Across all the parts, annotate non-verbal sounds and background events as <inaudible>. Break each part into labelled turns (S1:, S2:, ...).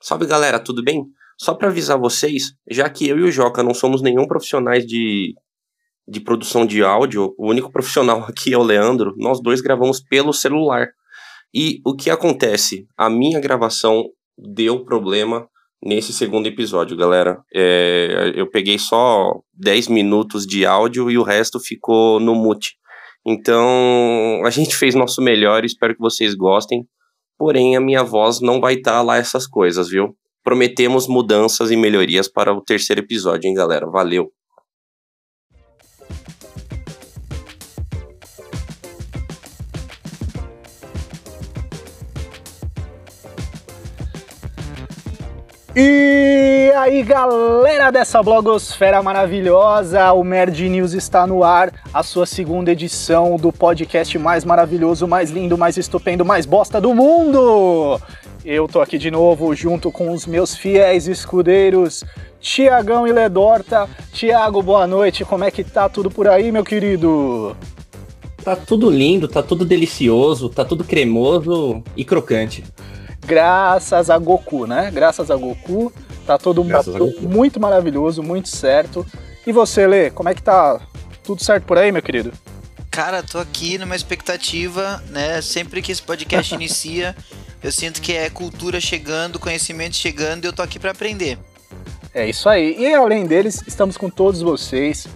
S1: Salve galera, tudo bem? Só para avisar vocês, já que eu e o Joca não somos nenhum profissionais de, de produção de áudio, o único profissional <laughs> aqui é o Leandro, nós dois gravamos pelo celular. E o que acontece? A minha gravação deu problema nesse segundo episódio, galera. É, eu peguei só 10 minutos de áudio e o resto ficou no mute. Então, a gente fez nosso melhor, espero que vocês gostem. Porém, a minha voz não vai estar tá lá essas coisas, viu? Prometemos mudanças e melhorias para o terceiro episódio, hein, galera? Valeu!
S2: E aí, galera dessa blogosfera maravilhosa, o Nerd News está no ar, a sua segunda edição do podcast mais maravilhoso, mais lindo, mais estupendo, mais bosta do mundo. Eu tô aqui de novo junto com os meus fiéis escudeiros, Tiagão e Ledorta. Tiago, boa noite, como é que tá tudo por aí, meu querido?
S3: Tá tudo lindo, tá tudo delicioso, tá tudo cremoso e crocante
S2: graças a Goku, né? Graças a Goku, tá todo mundo muito maravilhoso, muito certo. E você, Lê, como é que tá? Tudo certo por aí, meu querido?
S4: Cara, tô aqui numa expectativa, né? Sempre que esse podcast <laughs> inicia, eu sinto que é cultura chegando, conhecimento chegando e eu tô aqui para aprender.
S2: É isso aí. E além deles, estamos com todos vocês.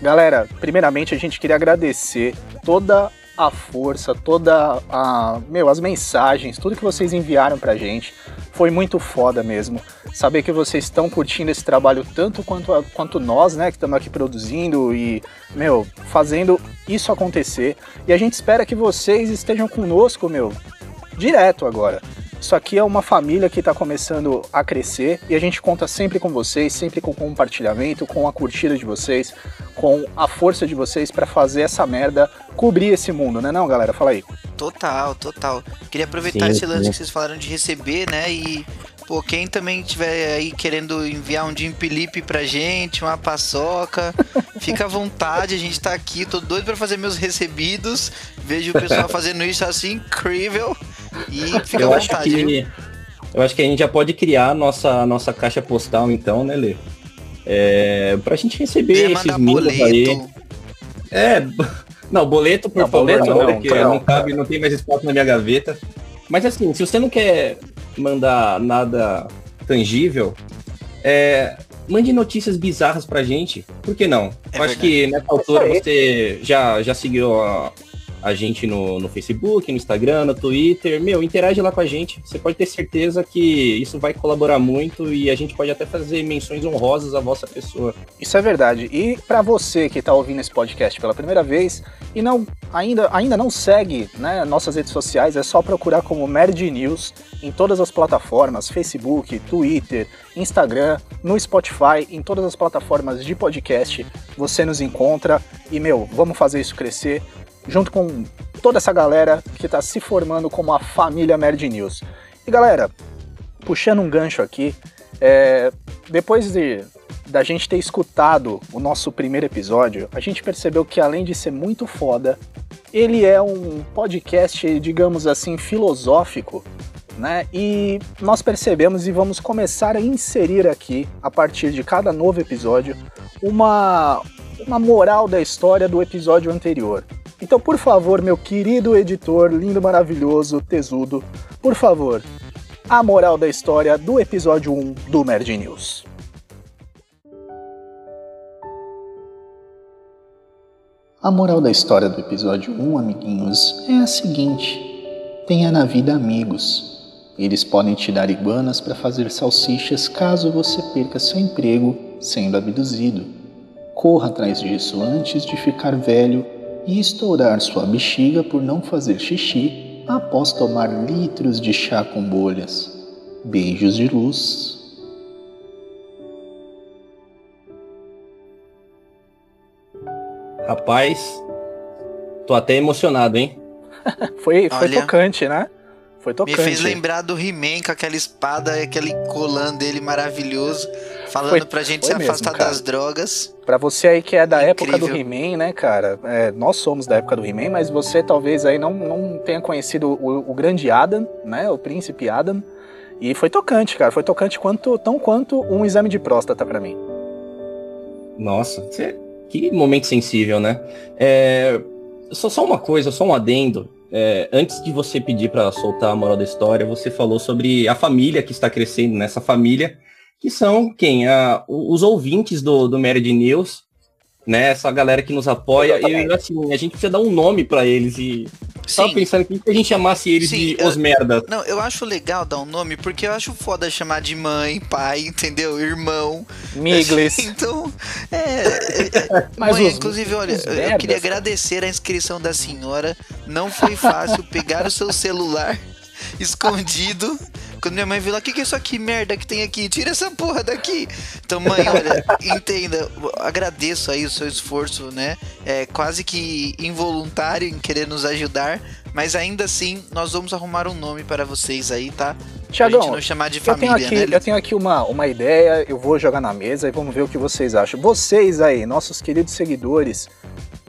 S2: Galera, primeiramente a gente queria agradecer toda a força, toda a. Meu, as mensagens, tudo que vocês enviaram pra gente. Foi muito foda mesmo. Saber que vocês estão curtindo esse trabalho tanto quanto, a, quanto nós, né, que estamos aqui produzindo e, meu, fazendo isso acontecer. E a gente espera que vocês estejam conosco, meu, direto agora. Isso aqui é uma família que está começando a crescer e a gente conta sempre com vocês, sempre com o compartilhamento, com a curtida de vocês, com a força de vocês para fazer essa merda cobrir esse mundo, né não, galera? Fala aí.
S4: Total, total. Queria aproveitar sim, esse lance sim. que vocês falaram de receber, né, e Pô, quem também tiver aí querendo enviar um Jim Felipe pra gente, uma paçoca, <laughs> fica à vontade, a gente tá aqui, tô doido pra fazer meus recebidos. Vejo o pessoal <laughs> fazendo isso assim, incrível. E fica eu à vontade.
S3: Que, eu acho que a gente já pode criar a nossa, nossa caixa postal então, né, Lê? É, pra gente receber esses mimos aí. É, <laughs> não, boleto, por não, favor, boleto, não, não, porque não, não cabe, não tem mais espaço na minha gaveta. Mas assim, se você não quer mandar nada tangível, é, mande notícias bizarras pra gente. Por que não? É Eu acho que nessa altura você já, já seguiu a, a gente no, no Facebook, no Instagram, no Twitter. Meu, interage lá com a gente. Você pode ter certeza que isso vai colaborar muito e a gente pode até fazer menções honrosas à vossa pessoa.
S2: Isso é verdade. E para você que está ouvindo esse podcast pela primeira vez e não ainda, ainda não segue né, nossas redes sociais, é só procurar como Merd News em todas as plataformas, Facebook, Twitter, Instagram, no Spotify, em todas as plataformas de podcast, você nos encontra e, meu, vamos fazer isso crescer junto com toda essa galera que está se formando como a família Nerd News. E galera, puxando um gancho aqui, é, depois de da gente ter escutado o nosso primeiro episódio, a gente percebeu que além de ser muito foda, ele é um podcast, digamos assim, filosófico, né? E nós percebemos e vamos começar a inserir aqui, a partir de cada novo episódio, uma, uma moral da história do episódio anterior. Então, por favor, meu querido editor, lindo, maravilhoso, tesudo, por favor, a moral da história do episódio 1 do Nerd News. A moral da história do episódio 1, amiguinhos, é a seguinte: tenha na vida amigos. Eles podem te dar iguanas para fazer salsichas caso você perca seu emprego sendo abduzido. Corra atrás disso antes de ficar velho e estourar sua bexiga por não fazer xixi após tomar litros de chá com bolhas. Beijos de luz.
S3: Rapaz, tô até emocionado, hein? <laughs>
S2: foi foi tocante, né? Foi tocante.
S4: Me fez lembrar do He-Man com aquela espada e aquele colã dele maravilhoso. Falando foi, pra gente se mesmo, afastar cara. das drogas.
S2: Pra você aí que é da Incrível. época do He-Man, né, cara? É, nós somos da época do He-Man, mas você talvez aí não, não tenha conhecido o, o grande Adam, né? O príncipe Adam. E foi tocante, cara. Foi tocante quanto, tão quanto um exame de próstata para mim.
S3: Nossa, que momento sensível, né? É, só, só uma coisa, só um adendo. É, antes de você pedir para soltar a moral da história, você falou sobre a família que está crescendo nessa família, que são quem? A, os ouvintes do, do Mered News, né? Essa galera que nos apoia. E assim, a gente precisa dar um nome para eles e Sim. pensando que a gente chamasse eles Sim, de eu, os merda.
S4: Não, eu acho legal dar um nome, porque eu acho foda chamar de mãe, pai, entendeu? Irmão.
S2: Miglis. <laughs>
S4: então, é. é, Mas mãe, os, inclusive, olha, eu queria agradecer a inscrição da senhora. Não foi fácil pegar o seu celular <laughs> escondido quando minha mãe viu lá, o que, que é isso aqui, merda que tem aqui? Tira essa porra daqui. Então, mãe, olha, <laughs> entenda, agradeço aí o seu esforço, né? É quase que involuntário em querer nos ajudar, mas ainda assim, nós vamos arrumar um nome para vocês aí, tá?
S2: Tiagão, não chamar de família, eu tenho aqui, né? Eu tenho aqui uma, uma ideia, eu vou jogar na mesa e vamos ver o que vocês acham. Vocês aí, nossos queridos seguidores,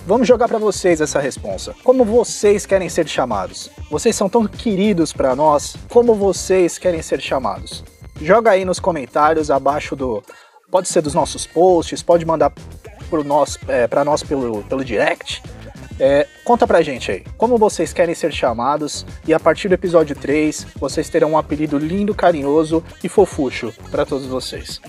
S2: Vamos jogar para vocês essa responsa. Como vocês querem ser chamados? Vocês são tão queridos para nós. Como vocês querem ser chamados? Joga aí nos comentários abaixo do. Pode ser dos nossos posts, pode mandar para nós, é, nós pelo, pelo direct. É, conta pra gente aí, como vocês querem ser chamados e a partir do episódio 3 vocês terão um apelido lindo, carinhoso e fofucho para todos vocês.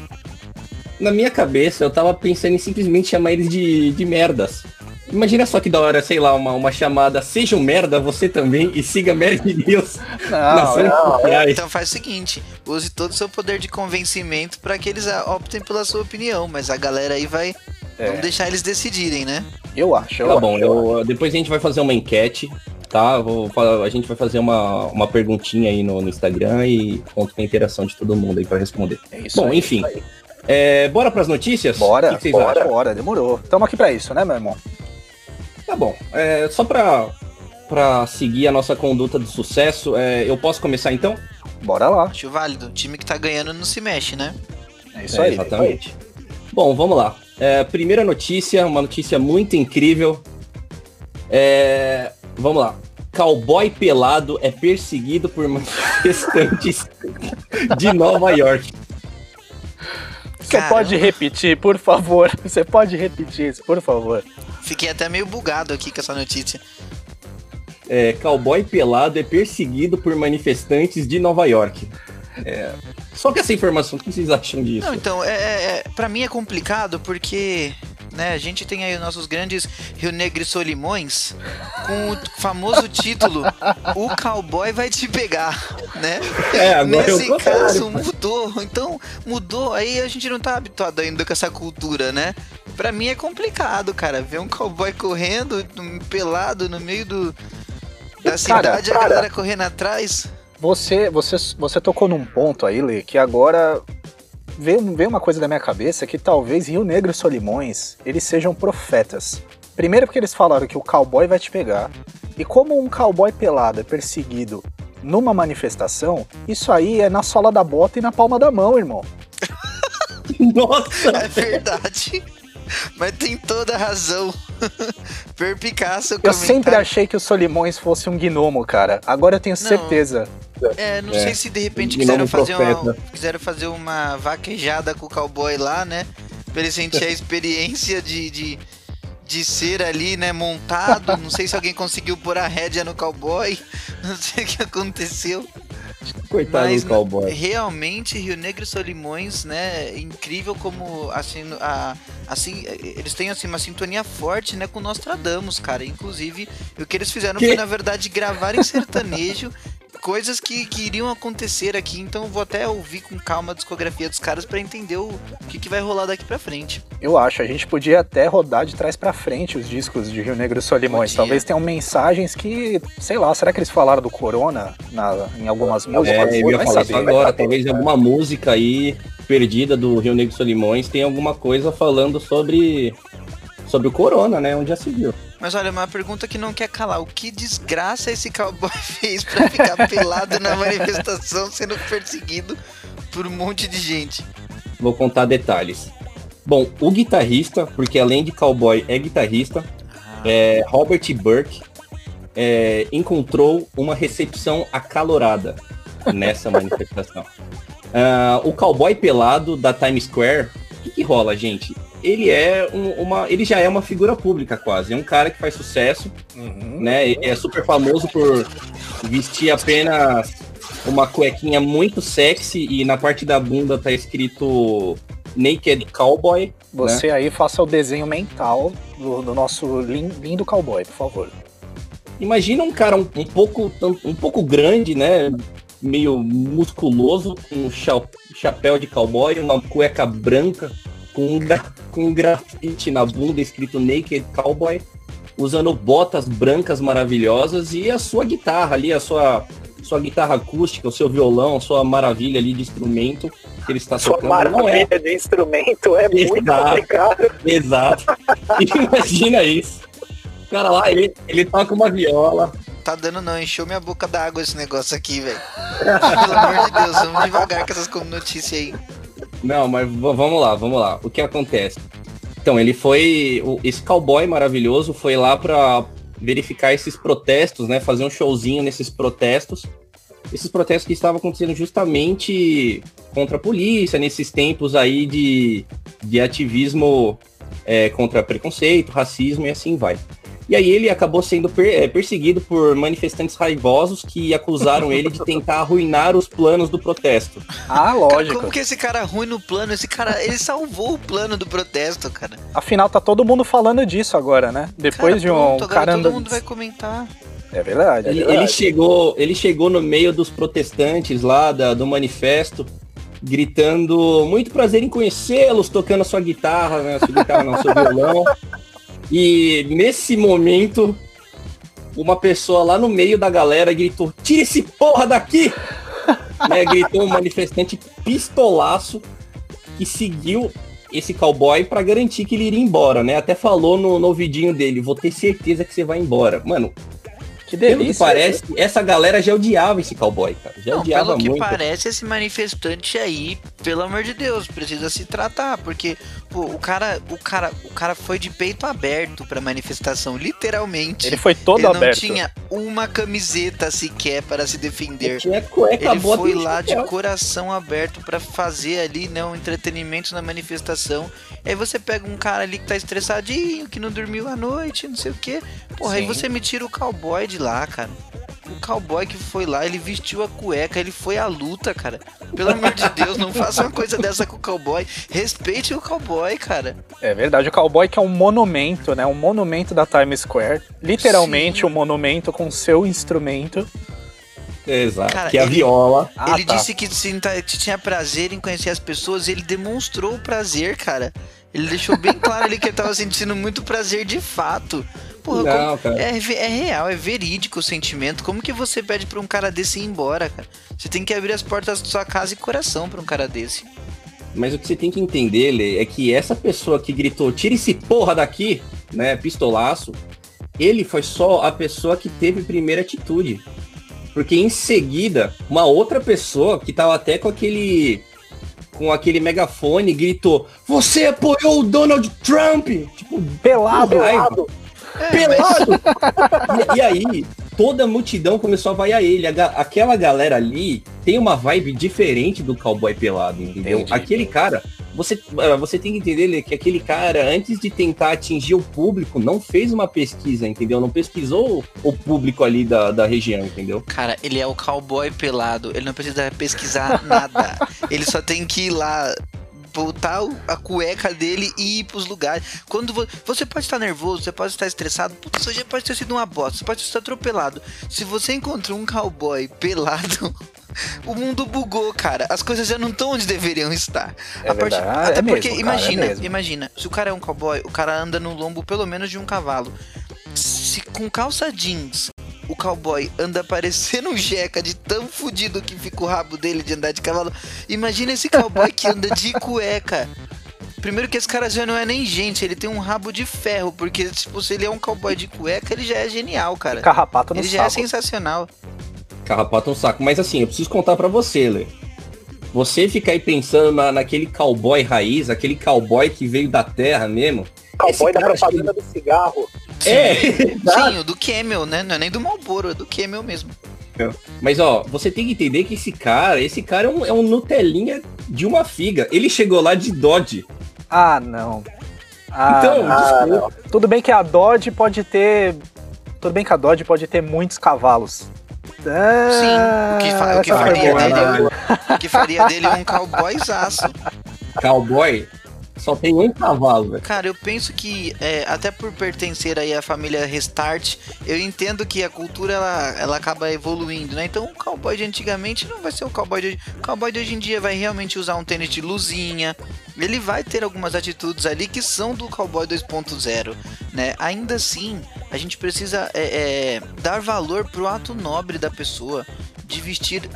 S3: Na minha cabeça eu tava pensando em simplesmente chamar eles de, de merdas. Imagina só que da hora, sei lá, uma, uma chamada Seja um merda você também e siga Mary News.
S4: Não, não, Então faz o seguinte, use todo o seu poder de convencimento para que eles optem pela sua opinião, mas a galera aí vai é. Vamos deixar eles decidirem, né?
S2: Eu acho. Eu
S3: tá
S2: acho,
S3: bom, eu, depois a gente vai fazer uma enquete, tá? Vou, a gente vai fazer uma, uma perguntinha aí no, no Instagram e conto com a interação de todo mundo aí para responder. É isso bom, aí, enfim. É, bora para as notícias?
S2: Bora, que que bora, acham? bora, demorou. Estamos aqui para isso, né, meu irmão?
S3: Tá bom. É, só pra, pra seguir a nossa conduta de sucesso, é, eu posso começar então?
S2: Bora lá.
S4: Acho válido. O time que tá ganhando não se mexe, né?
S3: É isso é, aí. Exatamente. Bom, vamos lá. É, primeira notícia, uma notícia muito incrível. É, vamos lá. Cowboy pelado é perseguido por manifestantes <laughs> de Nova York.
S2: Você pode repetir, por favor? <laughs> Você pode repetir isso, por favor?
S4: Fiquei até meio bugado aqui com essa notícia.
S3: É, cowboy pelado é perseguido por manifestantes de Nova York. É, só que essa informação, o que vocês acham disso?
S4: Não, então, é, é, é para mim é complicado porque né, a gente tem aí os nossos grandes Rio Negro e Solimões com o famoso título O Cowboy Vai Te Pegar, né? É, Nesse caso mudou, então mudou, aí a gente não tá habituado ainda com essa cultura, né? Pra mim é complicado, cara, ver um cowboy correndo, pelado no meio do, da cidade, cara, a galera correndo atrás.
S2: Você, você, você tocou num ponto aí, Lê, que agora veio, veio uma coisa da minha cabeça que talvez Rio Negro e Solimões eles sejam profetas. Primeiro porque eles falaram que o cowboy vai te pegar. E como um cowboy pelado é perseguido numa manifestação, isso aí é na sola da bota e na palma da mão, irmão. <laughs>
S4: Nossa! É verdade. Mas tem toda a razão. <laughs> Perpicaço
S2: Eu sempre achei que o Solimões fosse um gnomo, cara. Agora eu tenho não, certeza.
S4: É, não é. sei se de repente quiseram fazer, uma, quiseram fazer uma vaquejada com o cowboy lá, né? Pra ele sentir a <laughs> experiência de, de, de ser ali, né, montado. Não sei se alguém conseguiu pôr a rédea no cowboy. <laughs> Não sei o que aconteceu. <laughs>
S3: Coitado Mas, do cowboy.
S4: Realmente, Rio Negro e Solimões, né? Incrível como assim, a, assim, eles têm assim, uma sintonia forte, né, com Nostradamus, cara. Inclusive, o que eles fizeram que? foi, na verdade, gravar em sertanejo <laughs> coisas que, que iriam acontecer aqui, então vou até ouvir com calma a discografia dos caras para entender o que, que vai rolar daqui para frente.
S2: Eu acho, a gente podia até rodar de trás para frente os discos de Rio Negro e Solimões. Podia. Talvez tenham mensagens que, sei lá, será que eles falaram do Corona na, em algumas é, músicas?
S3: É, eu ia falar isso agora, talvez em alguma música aí perdida do Rio Negro e Solimões tem alguma coisa falando sobre sobre o Corona, né, onde já se viu.
S4: Mas olha, uma pergunta que não quer calar. O que desgraça esse cowboy <laughs> fez pra ficar pelado na manifestação sendo perseguido por um monte de gente?
S3: Vou contar detalhes. Bom, o guitarrista, porque além de cowboy é guitarrista, ah. é, Robert Burke, é, encontrou uma recepção acalorada. nessa manifestação. Uh, <laughs> o cowboy pelado da Times Square, o que, que rola, gente? Ele é um, uma. Ele já é uma figura pública quase. É um cara que faz sucesso, uhum. né? é super famoso por vestir apenas uma cuequinha muito sexy e na parte da bunda tá escrito Naked Cowboy.
S2: Você né? aí faça o desenho mental do, do nosso lindo cowboy, por favor.
S3: Imagina um cara um, um, pouco, um pouco grande, né? Meio musculoso, com um chapéu de cowboy, uma cueca branca, com um, com um grafite na bunda escrito Naked Cowboy, usando botas brancas maravilhosas e a sua guitarra ali, a sua, sua guitarra acústica, o seu violão, sua maravilha ali de instrumento que ele está
S2: sua
S3: tocando.
S2: Sua maravilha é... de instrumento é exato, muito complicado.
S3: Exato. <laughs> Imagina isso. O cara lá, ele, ele toca uma viola.
S4: Tá dando não, encheu minha boca d'água esse negócio aqui, velho. Pelo amor de Deus, vamos devagar com essas notícias aí.
S3: Não, mas vamos lá, vamos lá. O que acontece? Então, ele foi. Esse cowboy maravilhoso foi lá pra verificar esses protestos, né? Fazer um showzinho nesses protestos. Esses protestos que estavam acontecendo justamente contra a polícia, nesses tempos aí de, de ativismo é, contra preconceito, racismo e assim vai. E aí ele acabou sendo per é, perseguido por manifestantes raivosos que acusaram ele de tentar arruinar os planos do protesto.
S2: Ah, lógico.
S4: Como que esse cara é ruim no plano? Esse cara, ele salvou o plano do protesto, cara.
S2: Afinal, tá todo mundo falando disso agora, né? Depois cara, de um
S4: pronto, cara todo mundo vai comentar.
S2: É verdade, é
S3: ele,
S2: verdade.
S3: Ele chegou, ele chegou no meio dos protestantes lá da, do manifesto, gritando muito prazer em conhecê-los, tocando a sua guitarra, né? Sua guitarra não, seu violão. <laughs> E nesse momento, uma pessoa lá no meio da galera gritou: Tira esse porra daqui! <laughs> né, gritou um manifestante pistolaço que seguiu esse cowboy para garantir que ele iria embora, né? Até falou no, no ouvidinho dele: Vou ter certeza que você vai embora. Mano, que delícia. Pelo que parece, essa galera já odiava esse cowboy, cara. Já não, odiava
S4: pelo
S3: muito.
S4: que parece, esse manifestante aí, pelo amor de Deus, precisa se tratar, porque pô, o cara, o cara, o cara foi de peito aberto pra manifestação, literalmente.
S2: Ele foi todo
S4: Ele
S2: aberto.
S4: Ele não tinha uma camiseta sequer para se defender. Ele,
S3: tinha cueca,
S4: Ele foi lá de coração aberto para fazer ali, né, um entretenimento na manifestação. Aí você pega um cara ali que tá estressadinho, que não dormiu à noite, não sei o quê. Porra, Sim. aí você me tira o cowboy de lá, cara. O cowboy que foi lá, ele vestiu a cueca, ele foi à luta, cara. Pelo amor de Deus, não faça uma coisa dessa com o cowboy. Respeite o cowboy, cara.
S2: É verdade, o cowboy que é um monumento, né? Um monumento da Times Square. Literalmente Sim. um monumento com seu instrumento.
S3: Exato. Cara, que é a viola.
S4: Ah, ele tá. disse que tinha prazer em conhecer as pessoas e ele demonstrou o prazer, cara. Ele deixou bem claro ali que ele tava sentindo muito prazer de fato. Porra, não, como, é, é, real, é verídico o sentimento. Como que você pede pra um cara desse ir embora, cara? Você tem que abrir as portas da sua casa e coração pra um cara desse.
S3: Mas o que você tem que entender, Lê, é que essa pessoa que gritou, tira esse porra daqui, né, pistolaço, ele foi só a pessoa que teve primeira atitude. Porque em seguida, uma outra pessoa que tava até com aquele com aquele megafone gritou: "Você apoiou o Donald Trump!"
S2: Tipo, pelado, pelado.
S3: É, pelado. Mas... <laughs> e, e, aí, toda a multidão começou a vaiar ele. A, aquela galera ali tem uma vibe diferente do cowboy pelado, entendeu? Entendi. Aquele cara, você, ah, você tem que entender que aquele cara, antes de tentar atingir o público, não fez uma pesquisa, entendeu? Não pesquisou o público ali da, da região, entendeu?
S4: Cara, ele é o cowboy pelado, ele não precisa pesquisar nada. <laughs> ele só tem que ir lá botar a cueca dele e ir pros lugares. Quando vo você pode estar nervoso, você pode estar estressado, putz, hoje pode ter sido uma bosta, você pode estar atropelado. Se você encontrou um cowboy pelado, <laughs> o mundo bugou, cara. As coisas já não estão onde deveriam estar.
S2: É part...
S4: Até
S2: é
S4: porque,
S2: mesmo,
S4: imagina,
S2: cara, é
S4: imagina, se o cara é um cowboy, o cara anda no lombo pelo menos de um cavalo. Se com calça jeans o cowboy anda parecendo um jeca de tão fudido que fica o rabo dele de andar de cavalo. Imagina esse cowboy que anda de <laughs> cueca. Primeiro que esse cara já não é nem gente, ele tem um rabo de ferro, porque tipo, se ele é um cowboy de cueca, ele já é genial, cara.
S2: Carrapato no
S4: ele
S2: saco.
S4: já é sensacional.
S3: Carrapato no saco. Mas assim, eu preciso contar para você, Lê. Você fica aí pensando na, naquele cowboy raiz, aquele cowboy que veio da terra mesmo.
S2: Cowboy da propaganda do cigarro.
S4: É, <laughs> sim, o do Camel, né? Não é nem do Marlboro, é do Camel mesmo.
S3: Mas ó, você tem que entender que esse cara, esse cara é um, é um Nutelinha de uma figa. Ele chegou lá de Dodge.
S2: Ah, não. Ah, então, ah, não. tudo bem que a Dodge pode ter. Tudo bem que a Dodge pode ter muitos cavalos.
S4: Ah, Sim, o que, fa o que faria dele, o que faria dele um cowboyzaço.
S3: Cowboy? Só tem um cavalo, velho.
S4: Cara, eu penso que, é, até por pertencer aí à família Restart, eu entendo que a cultura ela, ela acaba evoluindo, né? Então o cowboy de antigamente não vai ser o cowboy de hoje. O cowboy de hoje em dia vai realmente usar um tênis de luzinha. Ele vai ter algumas atitudes ali que são do cowboy 2.0, né? Ainda assim, a gente precisa é, é, dar valor pro ato nobre da pessoa de vestir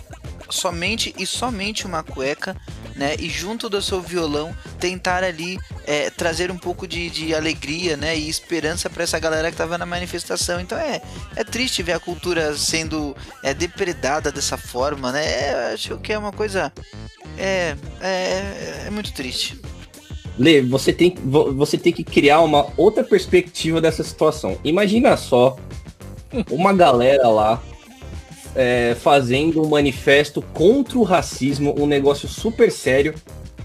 S4: somente e somente uma cueca, né? E junto do seu violão tentar ali é, trazer um pouco de, de alegria, né? E esperança para essa galera que tava na manifestação. Então é, é triste ver a cultura sendo é, depredada dessa forma, né? É, acho que é uma coisa é, é, é muito triste.
S3: Lê, você tem, você tem que criar uma outra perspectiva dessa situação. Imagina só uma galera lá é, fazendo um manifesto contra o racismo, um negócio super sério.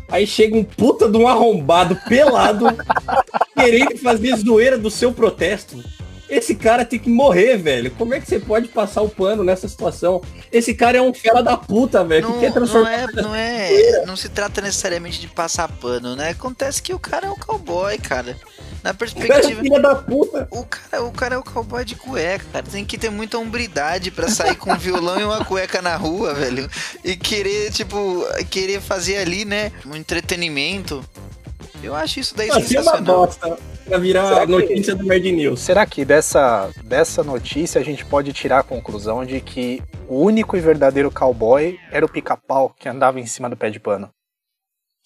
S3: Aí chega um puta de um arrombado pelado <laughs> querendo fazer zoeira do seu protesto. Esse cara tem que morrer, velho. Como é que você pode passar o pano nessa situação? Esse cara é um fera da puta, velho.
S4: Não, que quer transformar não é, não é, não se trata necessariamente de passar pano, né? Acontece que o cara é um cowboy, cara. Na perspectiva.
S3: Filha da puta.
S4: O cara, o cara é o cowboy de cueca, cara. Tem que ter muita hombridade para sair com um violão e uma cueca na rua, velho. E querer, tipo, querer fazer ali, né? Um entretenimento. Eu acho isso daí Mas sensacional. É uma bosta
S3: pra virar que, notícia do Nerd News.
S2: Será que dessa, dessa notícia a gente pode tirar a conclusão de que o único e verdadeiro cowboy era o pica-pau que andava em cima do pé de pano?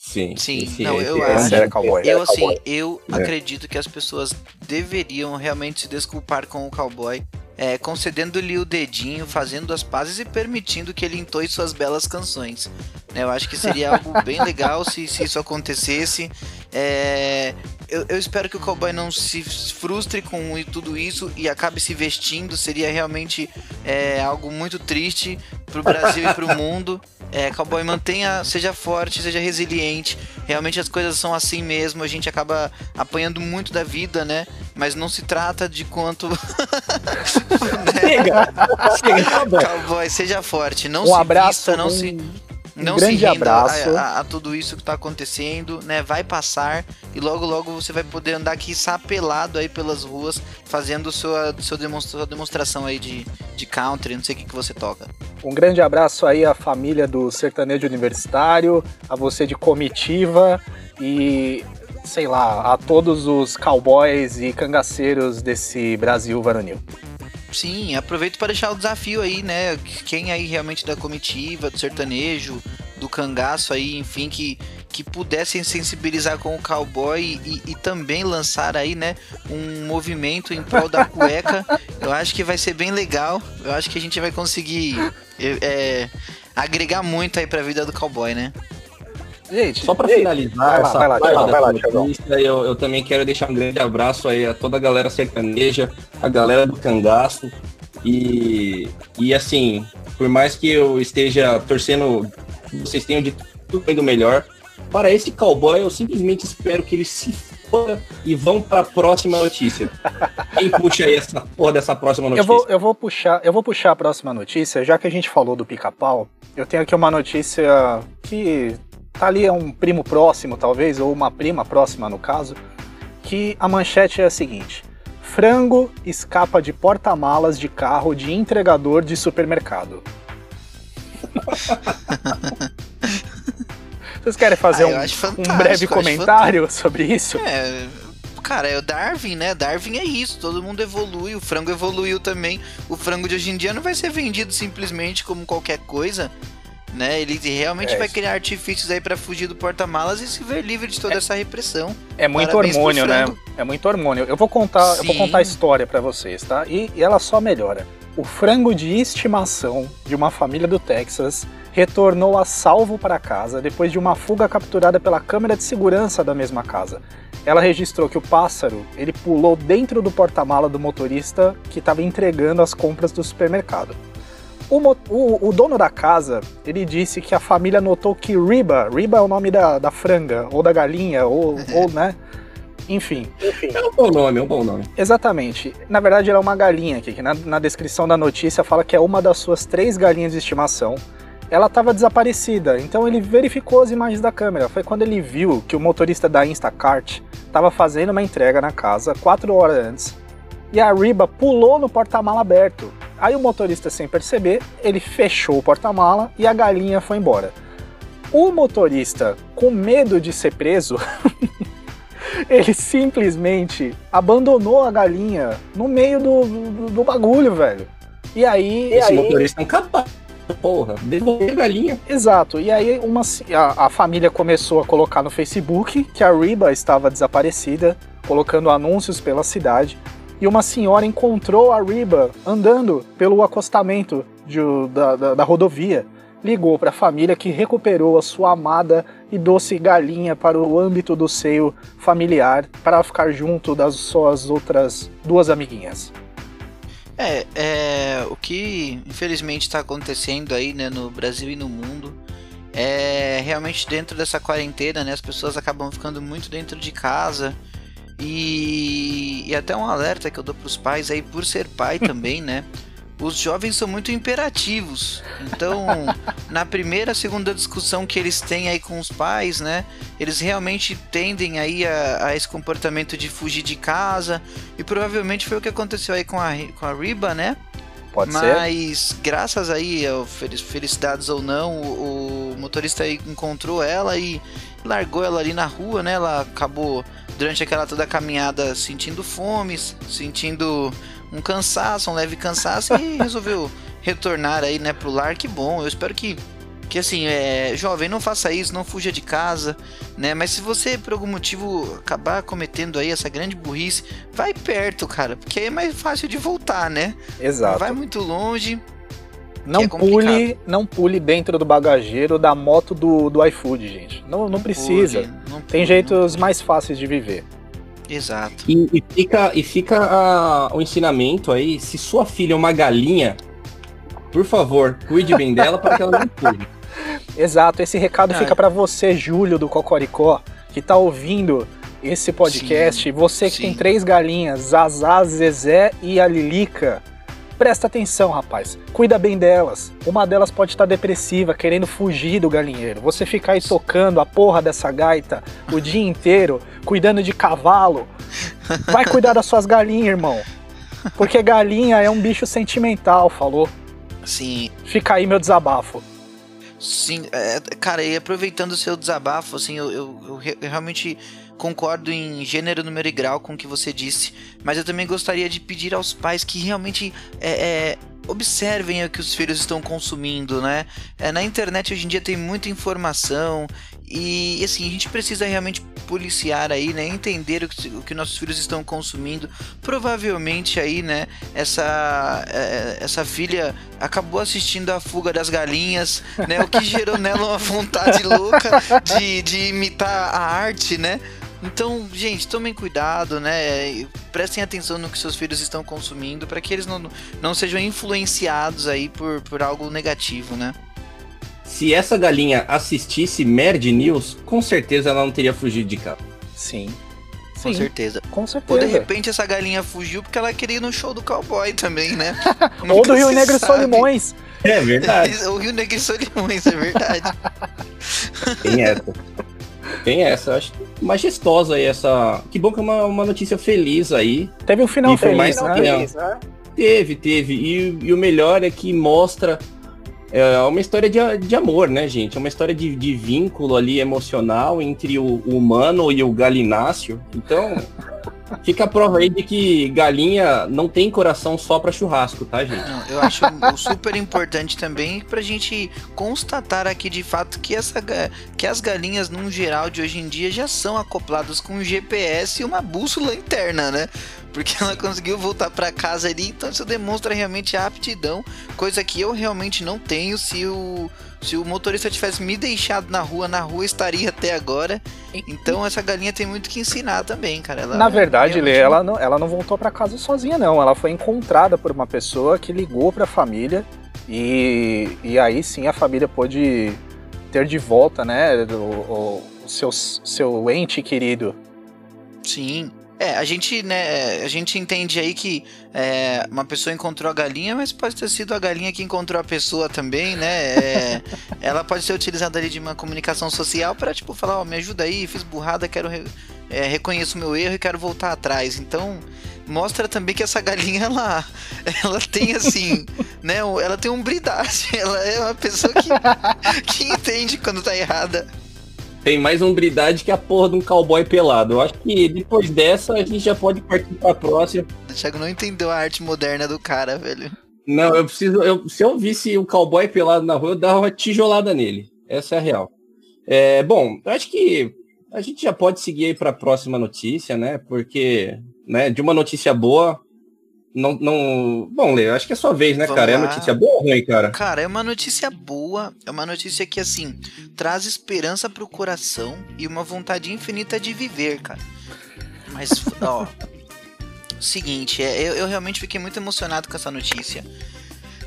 S3: Sim,
S4: sim, sim não, eu acho. Era cowboy, eu assim, cowboy. eu é. acredito que as pessoas deveriam realmente se desculpar com o cowboy, é, concedendo-lhe o dedinho, fazendo as pazes e permitindo que ele entoie suas belas canções. Eu acho que seria algo bem legal se, se isso acontecesse. É, eu, eu, espero que o cowboy não se frustre com tudo isso e acabe se vestindo. Seria realmente é, algo muito triste pro Brasil e pro <laughs> mundo. É, cowboy, mantenha, seja forte, seja resiliente. Realmente as coisas são assim mesmo. A gente acaba apanhando muito da vida, né? Mas não se trata de quanto. né? <laughs> Chega! <laughs> Chega, cowboy, seja forte. Não
S2: um
S4: se
S2: abraço,
S4: vista, não
S2: um...
S4: se
S2: um não grande se abraço
S4: a, a, a, tudo isso que está acontecendo, né? Vai passar e logo logo você vai poder andar aqui sapelado aí pelas ruas, fazendo sua, sua, demonstra, sua demonstração aí de, de country, não sei o que, que você toca.
S2: Um grande abraço aí à família do sertanejo universitário, a você de comitiva e sei lá, a todos os cowboys e cangaceiros desse Brasil varonil.
S4: Sim, aproveito para deixar o desafio aí, né? Quem aí realmente da comitiva, do sertanejo, do cangaço aí, enfim, que, que pudessem sensibilizar com o cowboy e, e também lançar aí, né, um movimento em prol da <laughs> cueca. Eu acho que vai ser bem legal. Eu acho que a gente vai conseguir é, agregar muito aí para a vida do cowboy, né?
S3: Gente, só para finalizar vai essa vai lá, vai lá, vai lá, notícia, eu, eu também quero deixar um grande abraço aí a toda a galera sertaneja, a galera do cangaço. E, e assim, por mais que eu esteja torcendo vocês tenham de tudo bem do melhor, para esse cowboy eu simplesmente espero que ele se foda e vão para a próxima notícia. Quem puxa aí essa porra dessa próxima notícia?
S2: Eu vou, eu vou puxar, eu vou puxar a próxima notícia, já que a gente falou do pica-pau. Eu tenho aqui uma notícia que tá ali é um primo próximo, talvez, ou uma prima próxima no caso, que a manchete é a seguinte: Frango escapa de porta-malas de carro de entregador de supermercado. <laughs> Vocês querem fazer ah, um, um, breve comentário sobre isso?
S4: É, cara, é o Darwin, né? Darwin é isso, todo mundo evolui, o frango evoluiu também. O frango de hoje em dia não vai ser vendido simplesmente como qualquer coisa né? Ele realmente é, vai criar artifícios aí para fugir do porta-malas e se ver livre de toda é, essa repressão.
S2: É muito Parabéns hormônio, né? É muito hormônio. Eu vou contar, eu vou contar a história para vocês, tá? E, e ela só melhora. O frango de estimação de uma família do Texas retornou a salvo para casa depois de uma fuga capturada pela câmera de segurança da mesma casa. Ela registrou que o pássaro ele pulou dentro do porta-mala do motorista que estava entregando as compras do supermercado. O, o, o, dono da casa, ele disse que a família notou que Riba, Riba é o nome da, da franga, ou da galinha, ou, ou né? Enfim.
S3: Enfim. É um bom nome, é um bom nome.
S2: Exatamente. Na verdade, ela é uma galinha aqui, que na, na descrição da notícia fala que é uma das suas três galinhas de estimação. Ela estava desaparecida, então ele verificou as imagens da câmera. Foi quando ele viu que o motorista da Instacart estava fazendo uma entrega na casa quatro horas antes. E a Riba pulou no porta-mala aberto. Aí o motorista, sem perceber, ele fechou o porta-mala e a galinha foi embora. O motorista, com medo de ser preso, <laughs> ele simplesmente abandonou a galinha no meio do, do, do bagulho, velho. E aí.
S3: Esse
S2: aí...
S3: motorista é um capaz. Porra, devolver a galinha.
S2: Exato. E aí uma, a, a família começou a colocar no Facebook que a Riba estava desaparecida, colocando anúncios pela cidade e uma senhora encontrou a Riba andando pelo acostamento de, da, da, da rodovia. Ligou para a família que recuperou a sua amada e doce galinha para o âmbito do seio familiar para ficar junto das suas outras duas amiguinhas.
S4: É, é o que infelizmente está acontecendo aí né, no Brasil e no mundo é realmente dentro dessa quarentena, né, as pessoas acabam ficando muito dentro de casa e, e até um alerta que eu dou para os pais aí, por ser pai <laughs> também, né? Os jovens são muito imperativos. Então, <laughs> na primeira, segunda discussão que eles têm aí com os pais, né? Eles realmente tendem aí a, a esse comportamento de fugir de casa. E provavelmente foi o que aconteceu aí com a, com a Riba, né?
S2: Pode
S4: Mas,
S2: ser.
S4: Mas, graças aí, felicidades ou não, o, o motorista aí encontrou ela e largou ela ali na rua, né? Ela acabou durante aquela toda caminhada sentindo fome, sentindo um cansaço, um leve cansaço e <laughs> resolveu retornar aí, né, pro lar. Que bom. Eu espero que que assim, é, jovem, não faça isso, não fuja de casa, né? Mas se você por algum motivo acabar cometendo aí essa grande burrice, vai perto, cara, porque aí é mais fácil de voltar, né?
S2: Exato.
S4: Não vai muito longe.
S2: Não é pule, não pule dentro do bagageiro da moto do, do iFood, gente. Não, não, não precisa. Pule, não Tem jeitos mais fáceis de viver.
S4: Exato.
S3: E, e fica, e fica a, o ensinamento aí, se sua filha é uma galinha, por favor, cuide bem dela para que ela não pule. <laughs>
S2: Exato, esse recado fica para você, Júlio do Cocoricó, que tá ouvindo esse podcast. Sim, você que sim. tem três galinhas, Zazá, Zezé e a Lilica. Presta atenção, rapaz. Cuida bem delas. Uma delas pode estar depressiva, querendo fugir do galinheiro. Você ficar aí tocando a porra dessa gaita o <laughs> dia inteiro, cuidando de cavalo. Vai cuidar das suas galinhas, irmão. Porque galinha é um bicho sentimental, falou?
S4: Sim.
S2: Fica aí meu desabafo.
S4: Sim, é, cara, e aproveitando o seu desabafo, assim, eu, eu, eu, eu realmente concordo em gênero, número e grau com o que você disse, mas eu também gostaria de pedir aos pais que realmente é, é, observem o que os filhos estão consumindo, né? É, na internet hoje em dia tem muita informação e assim, a gente precisa realmente policiar aí, né? Entender o que, o que nossos filhos estão consumindo. Provavelmente aí, né? Essa, é, essa filha acabou assistindo a fuga das galinhas, né? O que gerou nela uma vontade louca de, de imitar a arte, né? Então, gente, tomem cuidado, né? Prestem atenção no que seus filhos estão consumindo para que eles não, não sejam influenciados aí por, por algo negativo, né?
S3: Se essa galinha assistisse Merd News, com certeza ela não teria fugido de casa.
S2: Sim.
S4: Com Sim, certeza.
S2: Com certeza.
S4: Ou de repente essa galinha fugiu porque ela queria ir no show do cowboy também, né? <laughs>
S2: Ou do Rio Negro Solimões.
S3: É verdade. <laughs>
S4: o Rio Negro Solimões, é verdade.
S3: Tem essa. <laughs> Tem essa, acho majestosa aí essa. Que bom que é uma, uma notícia feliz aí.
S2: Teve um final feliz, mais né?
S3: feliz, né? Teve, teve. E, e, o melhor é que mostra é uma história de, de amor, né, gente? É uma história de, de vínculo ali emocional entre o, o humano e o galináceo. Então, Fica a prova aí de que galinha não tem coração só para churrasco, tá, gente? Não,
S4: eu acho super importante também pra gente constatar aqui de fato que, essa, que as galinhas, num geral, de hoje em dia já são acopladas com um GPS e uma bússola interna, né? Porque ela conseguiu voltar para casa ali, então isso demonstra realmente a aptidão, coisa que eu realmente não tenho se o se o motorista tivesse me deixado na rua, na rua estaria até agora. Então essa galinha tem muito que ensinar também, cara. Ela
S2: na verdade, realmente... Lê, ela não, ela não voltou para casa sozinha, não. Ela foi encontrada por uma pessoa que ligou para a família E, e aí sim a família pôde ter de volta, né, o, o, o seu, seu ente querido.
S4: Sim. É, a gente, né, a gente entende aí que é, uma pessoa encontrou a galinha, mas pode ter sido a galinha que encontrou a pessoa também, né? É, ela pode ser utilizada ali de uma comunicação social para tipo falar, ó, oh, me ajuda aí, fiz burrada, quero re é, reconheço meu erro e quero voltar atrás. Então mostra também que essa galinha ela, ela tem assim, <laughs> né? Ela tem umbridade. Ela é uma pessoa que, que entende quando tá errada
S3: tem mais umbridade que a porra de um cowboy pelado. Eu acho que depois dessa a gente já pode partir pra próxima.
S4: O Thiago não entendeu a arte moderna do cara, velho.
S3: Não, eu preciso. Eu, se eu visse um cowboy pelado na rua, eu dava uma tijolada nele. Essa é a real. É, bom, eu acho que a gente já pode seguir aí para a próxima notícia, né? Porque, né, de uma notícia boa, não, não... Bom, Lê, acho que é sua vez, né, Vamos cara? Lá. É notícia boa ou ruim, cara?
S4: Cara, é uma notícia boa. É uma notícia que, assim, traz esperança pro coração e uma vontade infinita de viver, cara. Mas, <laughs> ó. seguinte, é, eu, eu realmente fiquei muito emocionado com essa notícia.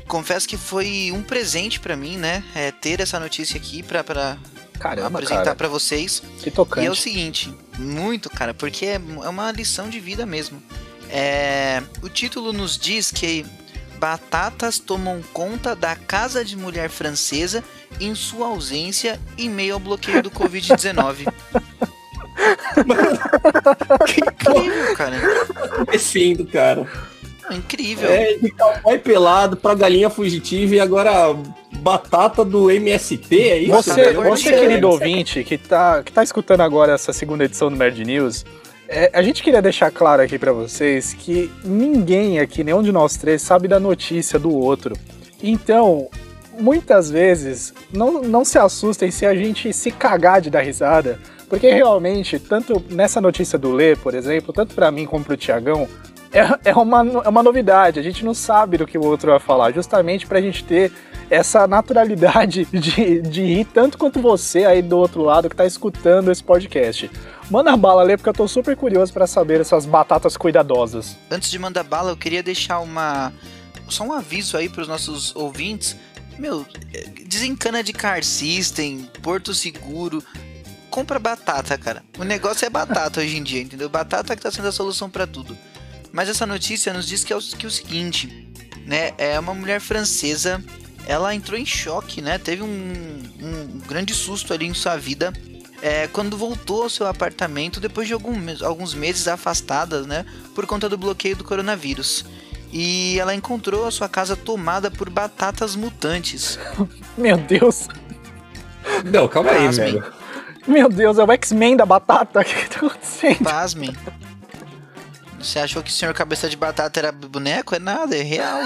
S4: Confesso que foi um presente para mim, né? É, ter essa notícia aqui pra, pra Caramba, apresentar para vocês.
S2: Que tocante.
S4: E é o seguinte, muito, cara, porque é, é uma lição de vida mesmo. É, o título nos diz que batatas tomam conta da casa de mulher francesa em sua ausência em meio ao bloqueio do Covid-19.
S3: que <laughs> incrível, cara. Acontecendo, cara.
S4: Incrível.
S3: É, de cowboy pelado pra galinha fugitiva e agora batata do MST, é isso?
S2: Você, você querido ouvinte, que tá, que tá escutando agora essa segunda edição do Nerd News, é, a gente queria deixar claro aqui para vocês que ninguém aqui, nenhum de nós três, sabe da notícia do outro. Então, muitas vezes, não, não se assustem se a gente se cagar de dar risada, porque realmente, tanto nessa notícia do Lê, por exemplo, tanto para mim como pro Tiagão, é, é, uma, é uma novidade, a gente não sabe do que o outro vai falar, justamente pra gente ter essa naturalidade <laughs> de, de rir tanto quanto você aí do outro lado que tá escutando esse podcast. Manda bala, Lê, porque eu tô super curioso para saber essas batatas cuidadosas.
S4: Antes de mandar bala, eu queria deixar uma só um aviso aí para os nossos ouvintes. Meu, desencana de Car System, Porto Seguro, compra batata, cara. O negócio é batata hoje em dia, entendeu? Batata que tá sendo a solução para tudo. Mas essa notícia nos diz que é o, que é o seguinte, né? É uma mulher francesa, ela entrou em choque, né? Teve um, um grande susto ali em sua vida é, quando voltou ao seu apartamento depois de algum, alguns meses afastada, né, por conta do bloqueio do coronavírus. E ela encontrou a sua casa tomada por batatas mutantes. <laughs>
S2: Meu Deus!
S3: Não, calma Pasmem. aí, velho.
S2: Meu Deus, é o X-Men da batata. <laughs> O que tá acontecendo?
S4: Pasmem. Você achou que o senhor cabeça de batata era boneco? É nada, é real. <laughs>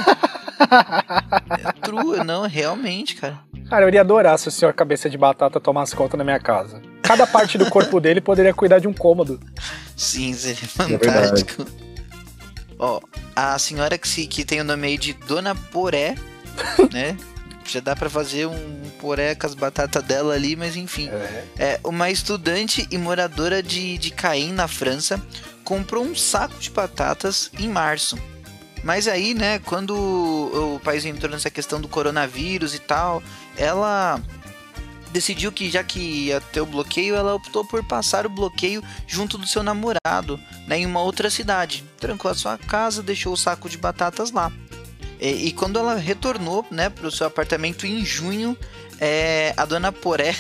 S4: é true, não, realmente, cara.
S2: Cara, eu iria adorar se o senhor cabeça de batata tomasse conta na minha casa. Cada parte do corpo <laughs> dele poderia cuidar de um cômodo.
S4: Sim, seria é fantástico. É Ó, a senhora que, se, que tem o nome aí de Dona Poré, <laughs> né? Já dá para fazer um poré com as batatas dela ali, mas enfim. É. é uma estudante e moradora de, de Caen, na França, comprou um saco de batatas em março. Mas aí, né, quando o país entrou nessa questão do coronavírus e tal, ela decidiu que já que ia ter o bloqueio, ela optou por passar o bloqueio junto do seu namorado, né, em uma outra cidade. Trancou a sua casa, deixou o saco de batatas lá. E, e quando ela retornou, né, para o seu apartamento em junho, é, a dona Poré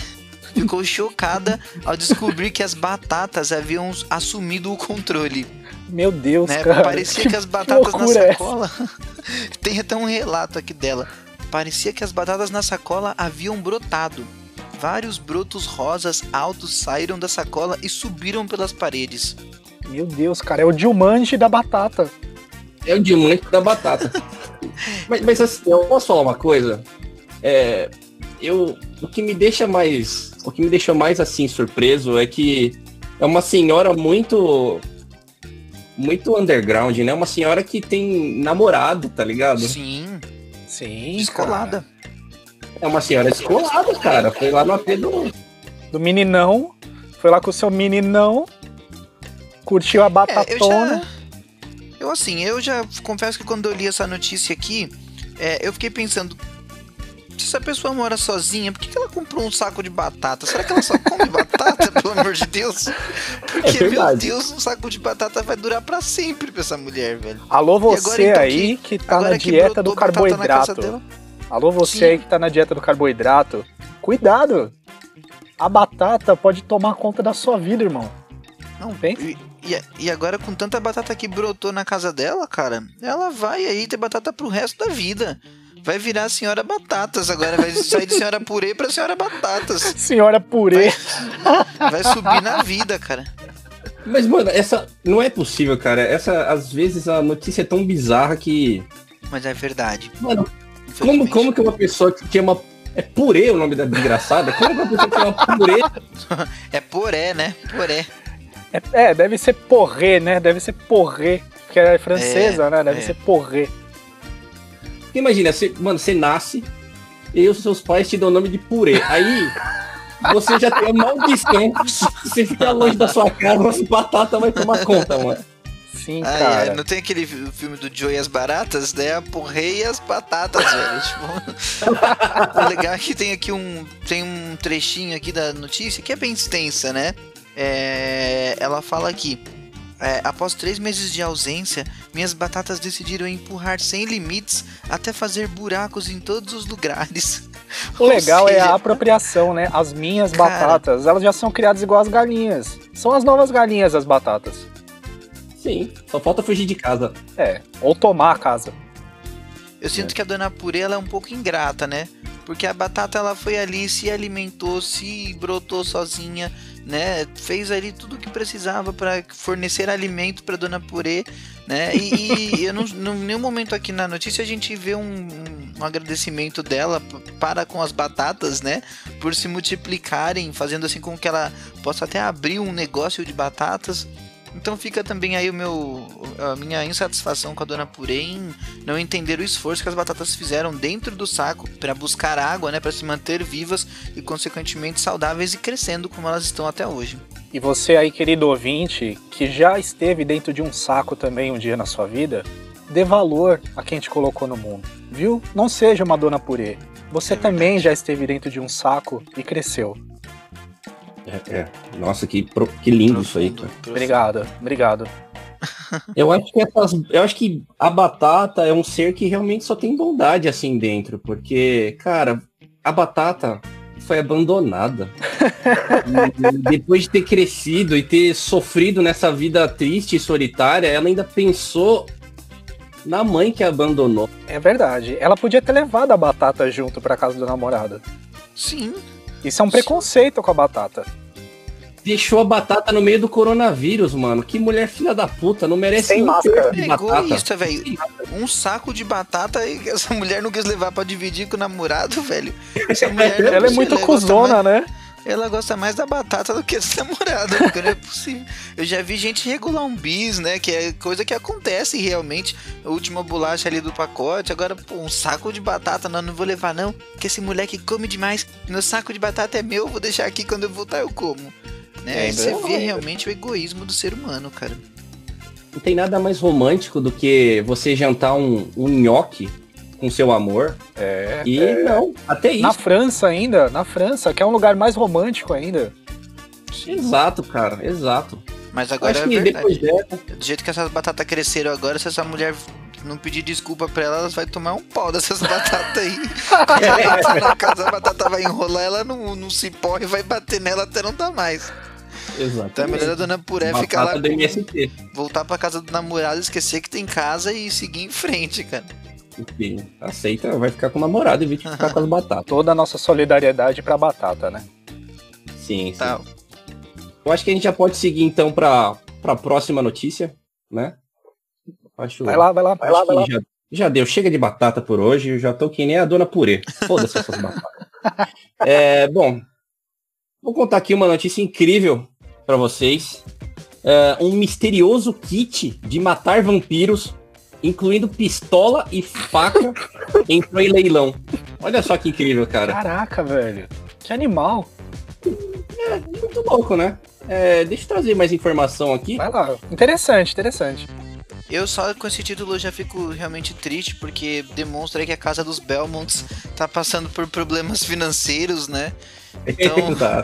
S4: ficou chocada ao descobrir que as batatas haviam assumido o controle.
S2: Meu Deus, né? cara.
S4: Parecia que, que as batatas na é sacola. É <laughs> Tem até um relato aqui dela. Parecia que as batatas na sacola haviam brotado. Vários brotos rosas altos saíram da sacola e subiram pelas paredes.
S2: Meu Deus, cara, é o diamante da batata.
S3: É o diamante da batata. <laughs> mas, mas assim, eu posso falar uma coisa? É, eu, o que me deixa mais, o que me deixa mais assim surpreso é que é uma senhora muito muito underground, né? Uma senhora que tem namorado, tá ligado?
S4: Sim.
S2: Sim.
S4: Descolada.
S3: É uma senhora descolada, cara. Foi lá no AP do.
S2: Do meninão. Foi lá com o seu meninão. Curtiu a batatona. É, eu, já...
S4: eu, assim, eu já confesso que quando eu li essa notícia aqui, é, eu fiquei pensando, se essa pessoa mora sozinha, por que, que ela comprou um saco de batata? Será que ela só come batata, <laughs> pelo amor de Deus? Porque, é meu Deus, um saco de batata vai durar para sempre pra essa mulher, velho.
S2: Alô, você agora, então, aí que, que tá na dieta do carboidrato. Alô, você Sim. aí que tá na dieta do carboidrato. Cuidado! A batata pode tomar conta da sua vida, irmão.
S4: Não, vem. E, e, e, agora, com tanta batata que brotou na casa dela, cara, ela vai aí ter batata pro resto da vida. Vai virar a senhora Batatas agora, vai sair de senhora purê pra senhora Batatas. <laughs>
S2: Senhora purê.
S4: Vai, vai subir na vida, cara.
S3: Mas, mano, essa. Não é possível, cara. Essa, às vezes, a notícia é tão bizarra que.
S4: Mas é verdade.
S3: Mano, como, como que uma pessoa que chama. É purê o nome da desgraçada? Como que uma pessoa que chama purê. <laughs>
S4: é poré, né? Poré.
S2: É, é, deve ser porré, né? Deve ser porré. Porque é francesa, é, né? Deve é. ser porré.
S3: Imagina, você, mano, você nasce e os seus pais te dão o nome de purê. Aí você já tem a maldição. Você fica longe da sua casa, mas batata vai tomar conta, mano.
S2: Sim, ah, cara.
S4: É, não tem aquele filme do Joe e as baratas, né? A porrei e as batatas, velho. <laughs> Tipo... o legal é que tem aqui um, tem um trechinho aqui da notícia que é bem extensa, né? É, ela fala aqui. É, após três meses de ausência, minhas batatas decidiram empurrar sem limites até fazer buracos em todos os lugares. <laughs>
S2: O legal seja, é a apropriação, né? As minhas cara, batatas, elas já são criadas igual as galinhas. São as novas galinhas as batatas.
S3: Sim, só falta fugir de casa.
S2: É, ou tomar a casa.
S4: Eu sinto é. que a dona Purê ela é um pouco ingrata, né? Porque a batata ela foi ali, se alimentou, se brotou sozinha, né? Fez ali tudo o que precisava para fornecer alimento para Dona Purê, né? E, e <laughs> eu não, não, nenhum momento aqui na notícia a gente vê um, um, agradecimento dela para com as batatas, né? Por se multiplicarem, fazendo assim com que ela possa até abrir um negócio de batatas então fica também aí o meu a minha insatisfação com a dona Purê em não entender o esforço que as batatas fizeram dentro do saco para buscar água, né, para se manter vivas e consequentemente saudáveis e crescendo como elas estão até hoje.
S2: E você aí, querido ouvinte, que já esteve dentro de um saco também um dia na sua vida, dê valor a quem te colocou no mundo, viu? Não seja uma dona Purê. Você é também já esteve dentro de um saco e cresceu.
S3: É, é. Nossa, que, que lindo isso aí, cara.
S2: Obrigado, obrigado.
S3: Eu acho que essas, eu acho que a batata é um ser que realmente só tem bondade assim dentro, porque, cara, a batata foi abandonada. <laughs> depois de ter crescido e ter sofrido nessa vida triste e solitária, ela ainda pensou na mãe que a abandonou.
S2: É verdade. Ela podia ter levado a batata junto para casa do namorado.
S4: Sim.
S2: Isso é um preconceito com a batata.
S3: Deixou a batata no meio do coronavírus, mano. Que mulher filha da puta, não merece
S2: Sem máscara.
S4: De batata. velho. Um saco de batata e essa mulher não quis levar para dividir com o namorado, velho. Essa
S2: mulher Ela é muito cuzona, né?
S4: Ela gosta mais da batata do que do namorado, porque não é possível. Eu já vi gente regular um bis, né? Que é coisa que acontece realmente. A última bolacha ali do pacote. Agora, pô, um saco de batata, não, não vou levar não. Porque esse moleque come demais. Meu saco de batata é meu, vou deixar aqui quando eu voltar eu como. Né? É, você vê realmente o egoísmo do ser humano, cara.
S3: Não tem nada mais romântico do que você jantar um, um nhoque com seu amor.
S2: É.
S3: E
S2: é.
S3: não, até isso.
S2: Na França ainda, na França, que é um lugar mais romântico ainda.
S3: Exato, cara, exato.
S4: Mas agora Acho é que verdade. Depois Do jeito que essas batatas cresceram agora, se essa mulher não pedir desculpa pra ela, ela vai tomar um pau dessas <laughs> batatas aí. <laughs> na casa, a batata vai enrolar ela no, no cipó e vai bater nela até não dar mais.
S3: Exato.
S4: Então é melhor a dona Puré ficar lá. Voltar pra casa do namorado, esquecer que tem casa e seguir em frente, cara.
S3: Enfim, aceita, vai ficar com o namorado e vir ficar com as <laughs> batatas.
S2: Toda a nossa solidariedade pra batata, né?
S3: Sim, sim. Tá. Eu acho que a gente já pode seguir então pra, pra próxima notícia, né?
S2: Acho, vai lá, vai lá, vai lá, vai lá.
S3: Já, já, deu, chega de batata por hoje, eu já tô que nem a dona Purê. Foda-se essas batatas. <laughs> É, bom, vou contar aqui uma notícia incrível para vocês. É, um misterioso kit de matar vampiros, incluindo pistola e faca, entrou <laughs> em leilão. Olha só que incrível, cara.
S2: Caraca, velho. Que animal.
S3: É, muito louco, né? É, deixa eu trazer mais informação aqui.
S2: Vai lá. Interessante, interessante.
S4: Eu só com esse título já fico realmente triste, porque demonstra que a casa dos Belmonts tá passando por problemas financeiros, né? Então,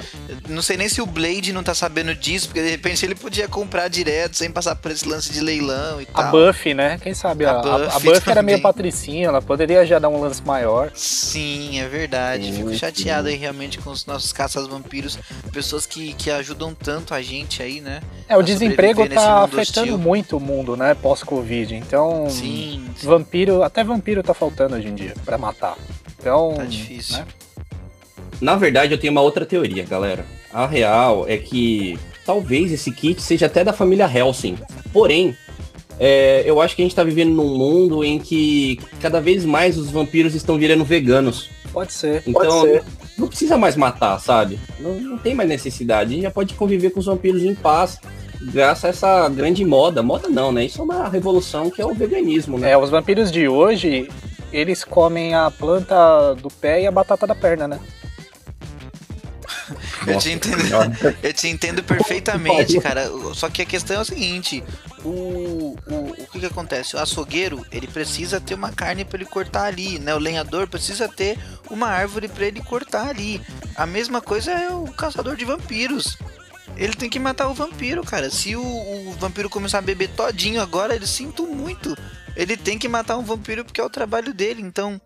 S4: <laughs> não sei nem se o Blade não tá sabendo disso, porque de repente ele podia comprar direto, sem passar por esse lance de leilão e
S2: tal. A Buffy, né? Quem sabe? A, a, Buffy, a Buffy era meio patricinha, ela poderia já dar um lance maior.
S4: Sim, é verdade. Fico chateado aí realmente com os nossos caças-vampiros, pessoas que, que ajudam tanto a gente aí, né?
S2: É, o desemprego tá afetando hostil. muito o mundo, né? Pós-Covid. Então, sim, sim, vampiro, até vampiro tá faltando hoje em dia para matar. Então,
S4: tá difícil. Né?
S3: Na verdade, eu tenho uma outra teoria, galera. A real é que talvez esse kit seja até da família Helsing. Porém, é, eu acho que a gente tá vivendo num mundo em que cada vez mais os vampiros estão virando veganos.
S2: Pode ser.
S3: Então,
S2: pode ser.
S3: não precisa mais matar, sabe? Não, não tem mais necessidade. A gente já pode conviver com os vampiros em paz graças a essa grande moda. Moda não, né? Isso é uma revolução que é o veganismo, né?
S2: É, os vampiros de hoje, eles comem a planta do pé e a batata da perna, né?
S4: Eu, te entendo, eu te entendo perfeitamente, cara. Só que a questão é o seguinte: o, o, o que, que acontece? O açougueiro ele precisa ter uma carne para ele cortar ali, né? O lenhador precisa ter uma árvore para ele cortar ali. A mesma coisa é o caçador de vampiros. Ele tem que matar o vampiro, cara. Se o, o vampiro começar a beber todinho agora, ele sinto muito ele tem que matar um vampiro porque é o trabalho dele. Então,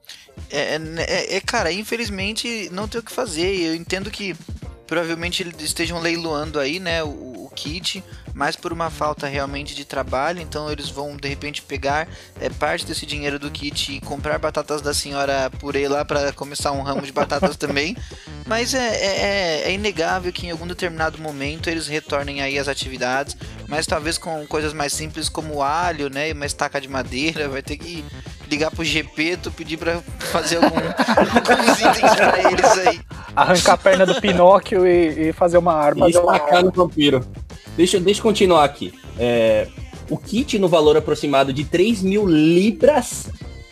S4: é, é, é, é cara, infelizmente não tem o que fazer. Eu entendo que provavelmente eles estejam leiloando aí, né, o, o, kit, mas por uma falta realmente de trabalho, então eles vão de repente pegar é, parte desse dinheiro do kit e comprar batatas da senhora purê lá para começar um ramo de batatas <laughs> também. Mas é, é, é, é, inegável que em algum determinado momento eles retornem aí às atividades, mas talvez com coisas mais simples como alho, né, e uma estaca de madeira, vai ter que ligar pro GP, tu pedir pra fazer algum, <laughs> alguns itens pra eles aí.
S2: Arrancar a perna do Pinóquio e, e fazer uma arma.
S3: E estacar no vampiro. Deixa, deixa eu continuar aqui. É, o kit no valor aproximado de 3 mil libras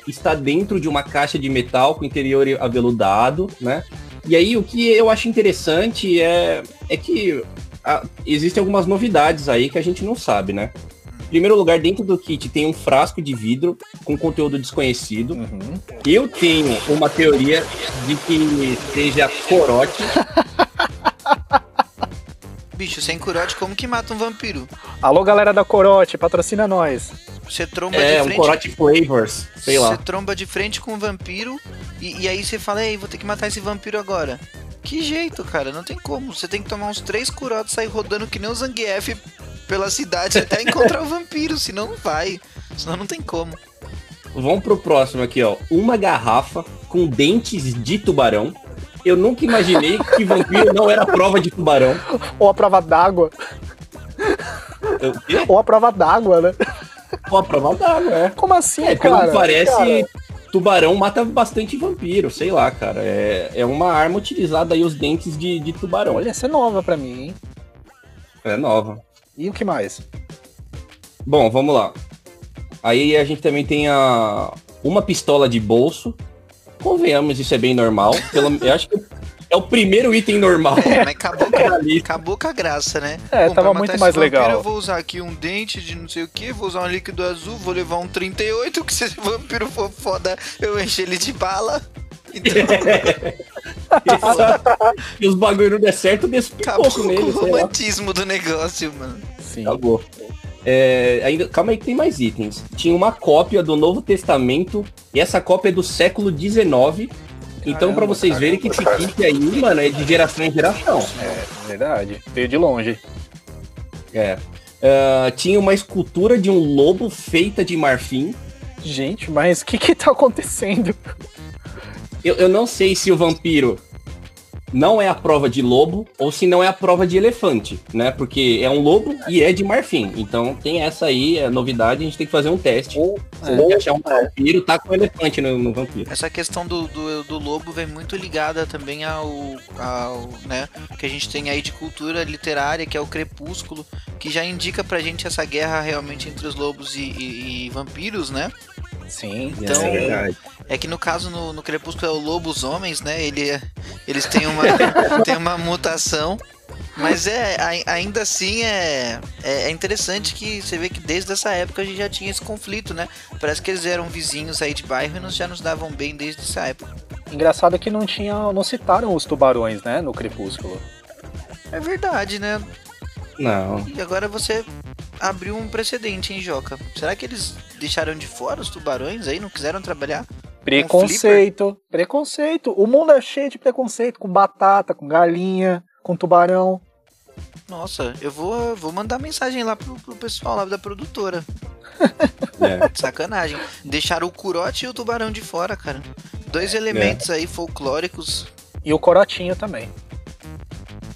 S3: está dentro de uma caixa de metal com interior aveludado, né? E aí o que eu acho interessante é, é que a, existem algumas novidades aí que a gente não sabe, né? Em primeiro lugar, dentro do kit tem um frasco de vidro com conteúdo desconhecido. Uhum. Eu tenho uma teoria de que seja corote.
S4: Bicho, sem corote, como que mata um vampiro?
S2: Alô, galera da Corote, patrocina nós.
S4: Você tromba
S3: é,
S4: de frente.
S3: É, um corote flavors, sei lá.
S4: Você tromba de frente com um vampiro e, e aí você fala, ei, vou ter que matar esse vampiro agora. Que jeito, cara, não tem como. Você tem que tomar uns três corotes, sair rodando que nem o Zangief pela cidade até encontrar o vampiro, senão não vai. Senão não tem como.
S3: Vamos pro próximo aqui, ó. Uma garrafa com dentes de tubarão. Eu nunca imaginei que vampiro não era prova de tubarão.
S2: Ou a prova d'água. Ou a prova d'água, né?
S3: Ou a prova d'água, é.
S2: Como assim,
S3: é,
S2: cara?
S3: Pelo parece, cara. tubarão mata bastante vampiro, sei lá, cara. É, é uma arma utilizada aí, os dentes de, de tubarão.
S2: Olha, essa é nova pra mim, hein?
S3: É nova.
S2: E o que mais?
S3: Bom, vamos lá. Aí a gente também tem a uma pistola de bolso. Convenhamos, isso é bem normal. Pelo, eu acho que é o primeiro item normal.
S4: É, mas acabou, <laughs> acabou com a graça, né?
S2: É, Bom, tava muito mais vampiro, legal.
S4: Eu vou usar aqui um dente de não sei o que, vou usar um líquido azul, vou levar um 38, que se esse vampiro for foda, eu encho ele de bala. Então... <laughs>
S3: e os bagulho não der certo, desce
S4: pouco nele. o romantismo do negócio, mano.
S3: Sim. Acabou. É, ainda, calma aí que tem mais itens. Tinha uma cópia do Novo Testamento, e essa cópia é do século XIX. Então, para vocês caramba, verem que esse kit aí, mano, é de geração em geração.
S2: É, verdade. Veio de longe.
S3: É. Uh, tinha uma escultura de um lobo feita de marfim.
S2: Gente, mas o que que tá acontecendo?
S3: Eu, eu não sei se o vampiro não é a prova de lobo ou se não é a prova de elefante, né? Porque é um lobo e é de marfim. Então tem essa aí, é novidade, a gente tem que fazer um teste. Ou, é, achar um vampiro, tá com um elefante no, no, vampiro.
S4: Essa questão do, do, do, lobo vem muito ligada também ao, ao, né, que a gente tem aí de cultura literária, que é o crepúsculo, que já indica pra gente essa guerra realmente entre os lobos e, e, e vampiros, né?
S2: Sim,
S4: então, é, é que no caso no, no Crepúsculo é o Lobos Homens, né? Ele, é, eles têm uma, <laughs> têm uma mutação. Mas é, ainda assim é, é, é, interessante que você vê que desde essa época a gente já tinha esse conflito, né? Parece que eles eram vizinhos aí de bairro e nos, já nos davam bem desde essa época.
S2: Engraçado que não tinha. não citaram os tubarões, né, no Crepúsculo.
S4: É verdade, né?
S3: Não.
S4: E agora você abriu um precedente, hein, Joca? Será que eles deixaram de fora os tubarões aí? Não quiseram trabalhar?
S2: Preconceito, preconceito. O mundo é cheio de preconceito, com batata, com galinha, com tubarão.
S4: Nossa, eu vou, vou mandar mensagem lá pro, pro pessoal lá da produtora. <laughs> É. Sacanagem. Deixaram o curote e o tubarão de fora, cara. Dois é. elementos é. aí folclóricos.
S2: E o corotinho também.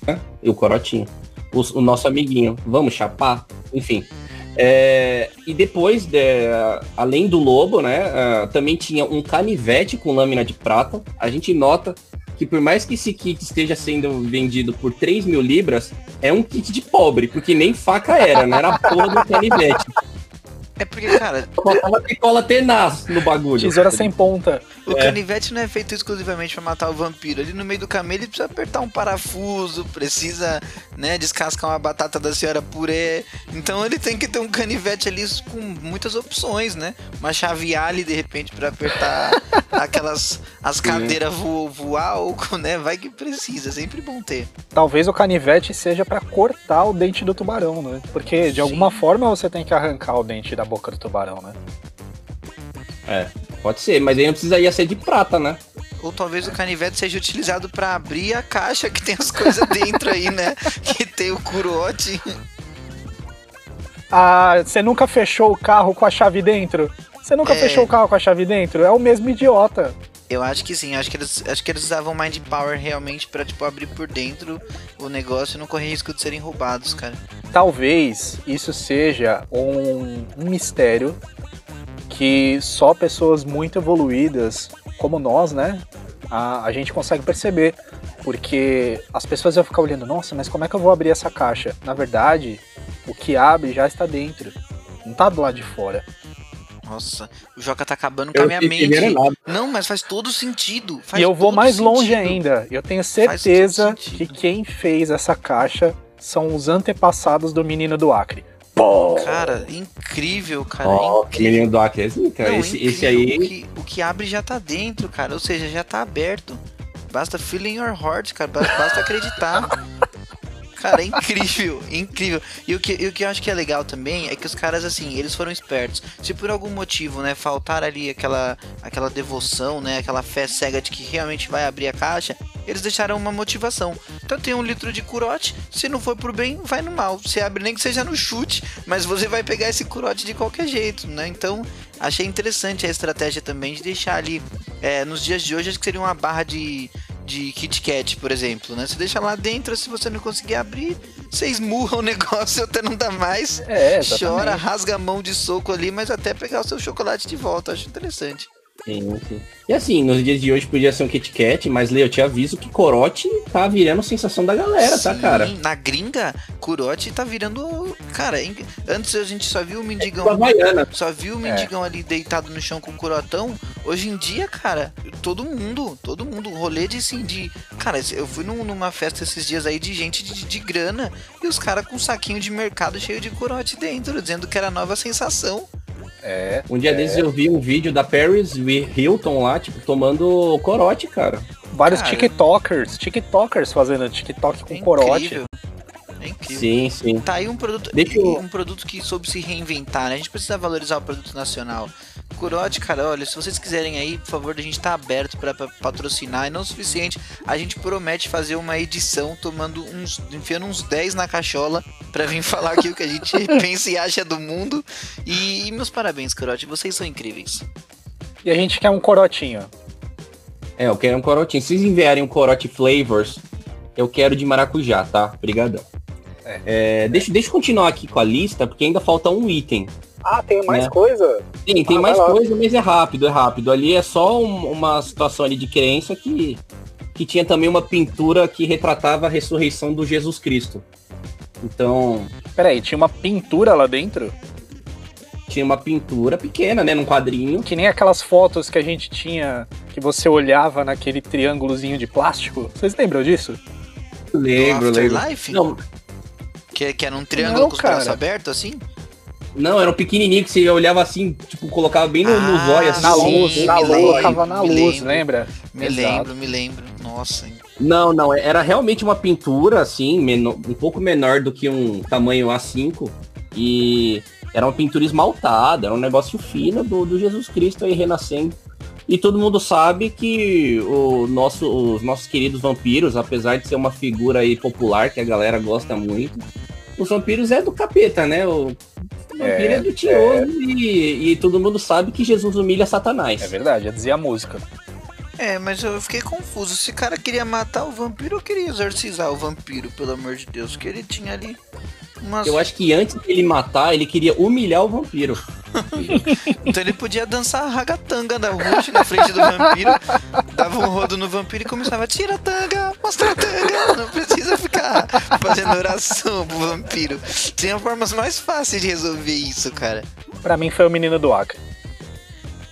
S3: É, e o corotinho. O, o nosso amiguinho. Vamos chapar? Enfim. É, e depois, de, além do lobo, né, uh, também tinha um canivete com lâmina de prata. A gente nota que por mais que esse kit esteja sendo vendido por 3 mil libras, é um kit de pobre, porque nem faca era, não era a porra do canivete.
S4: É porque, cara.
S3: Botava picola tenaz no bagulho.
S2: Tesoura sem ponta.
S4: O é. canivete não é feito exclusivamente para matar o vampiro. Ali no meio do caminho ele precisa apertar um parafuso, precisa, né, descascar uma batata da senhora purê. Então ele tem que ter um canivete ali com muitas opções, né? Uma chave ali de repente para apertar <laughs> aquelas as cadeiras vo, voar, ou, <laughs> né? Vai que precisa, é sempre bom ter.
S2: Talvez o canivete seja para cortar o dente do tubarão, né? Porque de Sim. alguma forma você tem que arrancar o dente da boca do tubarão, né?
S3: É, pode ser, mas aí não precisaria ser de prata, né?
S4: Ou talvez o canivete seja utilizado para abrir a caixa que tem as coisas <laughs> dentro aí, né? Que tem o curote.
S2: Ah, você nunca fechou o carro com a chave dentro? Você nunca é... fechou o carro com a chave dentro? É o mesmo idiota.
S4: Eu acho que sim, acho que eles, acho que eles usavam Mind Power realmente para tipo abrir por dentro o negócio e não correr risco de serem roubados, cara.
S2: Talvez isso seja um, um mistério que só pessoas muito evoluídas como nós, né, a, a gente consegue perceber. Porque as pessoas vão ficar olhando, nossa, mas como é que eu vou abrir essa caixa? Na verdade, o que abre já está dentro, não está do lado de fora.
S4: Nossa, o Joca tá acabando com a minha mente. Não, mas faz todo sentido. Faz
S2: e eu vou mais sentido. longe ainda. Eu tenho certeza que quem fez essa caixa são os antepassados do menino do Acre.
S4: Pô. Cara, incrível, cara.
S3: Oh,
S4: incrível.
S3: Menino do Acre, esse, esse, aí.
S4: O que, o que, abre já tá dentro, cara. Ou seja, já tá aberto. Basta feel in your heart, cara. Basta acreditar. <laughs> Cara, é incrível, incrível. E o, que, e o que eu acho que é legal também é que os caras, assim, eles foram espertos. Se por algum motivo, né, faltar ali aquela, aquela devoção, né, aquela fé cega de que realmente vai abrir a caixa, eles deixaram uma motivação. Então tem um litro de curote, se não for pro bem, vai no mal. Você abre nem que seja no chute, mas você vai pegar esse curote de qualquer jeito, né? Então achei interessante a estratégia também de deixar ali. É, nos dias de hoje, acho que seria uma barra de de Kit Kat, por exemplo, né? Você deixa lá dentro, se você não conseguir abrir, você esmurra o <laughs> negócio até não dá mais. É, chora, rasga a mão de soco ali, mas até pegar o seu chocolate de volta. Acho interessante.
S3: Sim, sim. E assim, nos dias de hoje podia ser um Kit Kat, mas Leo, eu te aviso que corote tá virando sensação da galera, tá, sim, tá, cara?
S4: Na gringa, corote tá virando. Cara, antes a gente só viu o mendigão.
S3: É
S4: só viu o mendigão é. ali deitado no chão com o corotão. Hoje em dia, cara, todo mundo, todo mundo, rolê de assim, de. Cara, eu fui num, numa festa esses dias aí de gente de, de grana e os caras com um saquinho de mercado cheio de corote dentro, dizendo que era a nova sensação.
S3: É. Um dia é. desses eu vi um vídeo da Paris Hilton lá, tipo, tomando corote, cara.
S2: Vários cara. TikTokers, TikTokers fazendo TikTok com é corote.
S4: É incrível.
S3: Sim, sim.
S4: Tá aí um produto, Deixa eu... um produto que soube se reinventar, né? A gente precisa valorizar o produto nacional. Curote, cara, olha, se vocês quiserem aí, por favor, a gente tá aberto para patrocinar. E não o suficiente, a gente promete fazer uma edição tomando uns. enfiando uns 10 na cachola para vir <laughs> falar aqui o que a gente <laughs> pensa e acha do mundo. E, e meus parabéns, Curote, vocês são incríveis.
S2: E a gente quer um corotinho.
S3: É, eu quero um corotinho. Se vocês enviarem um corote flavors, eu quero de maracujá, tá? Obrigadão. É. É, deixa, deixa eu continuar aqui com a lista, porque ainda falta um item.
S2: Ah, tem mais né? coisa?
S3: Sim, tem ah, mais coisa, mas é rápido, é rápido. Ali é só um, uma situação ali de crença que, que tinha também uma pintura que retratava a ressurreição do Jesus Cristo. Então.
S2: Peraí, tinha uma pintura lá dentro?
S3: Tinha uma pintura pequena, né, num quadrinho.
S2: Que nem aquelas fotos que a gente tinha, que você olhava naquele triângulozinho de plástico. Vocês lembram disso?
S3: Lembro, lembro.
S4: Não. Que, que era um triângulo Não, com os braços abertos, assim?
S3: Não, era um pequenininho que você olhava assim, tipo, colocava bem no, ah, no zóio, assim.
S2: Na luz, na luz, colocava na luz, lembra?
S4: Me Exato. lembro, me lembro. Nossa.
S3: Não, não, era realmente uma pintura, assim, menor, um pouco menor do que um tamanho A5. E era uma pintura esmaltada, era um negócio fino do, do Jesus Cristo aí renascendo. E todo mundo sabe que o nosso, os nossos queridos vampiros, apesar de ser uma figura aí popular que a galera gosta muito, os vampiros é do capeta, né? O vampiro é, é do tinhoso é... e, e todo mundo sabe que Jesus humilha Satanás.
S2: É verdade, já dizia a música.
S4: É, mas eu fiquei confuso. Esse cara queria matar o vampiro ou queria exorcizar o vampiro, pelo amor de Deus? Que ele tinha ali
S3: umas... Eu acho que antes de ele matar, ele queria humilhar o vampiro. <laughs>
S4: então ele podia dançar a ragatanga da Rush na frente do vampiro, dava um rodo no vampiro e começava: tira a tanga, mostra a tanga. Não precisa ficar fazendo oração pro vampiro. Tinha formas mais fáceis de resolver isso, cara.
S2: Pra mim foi o menino do Acre.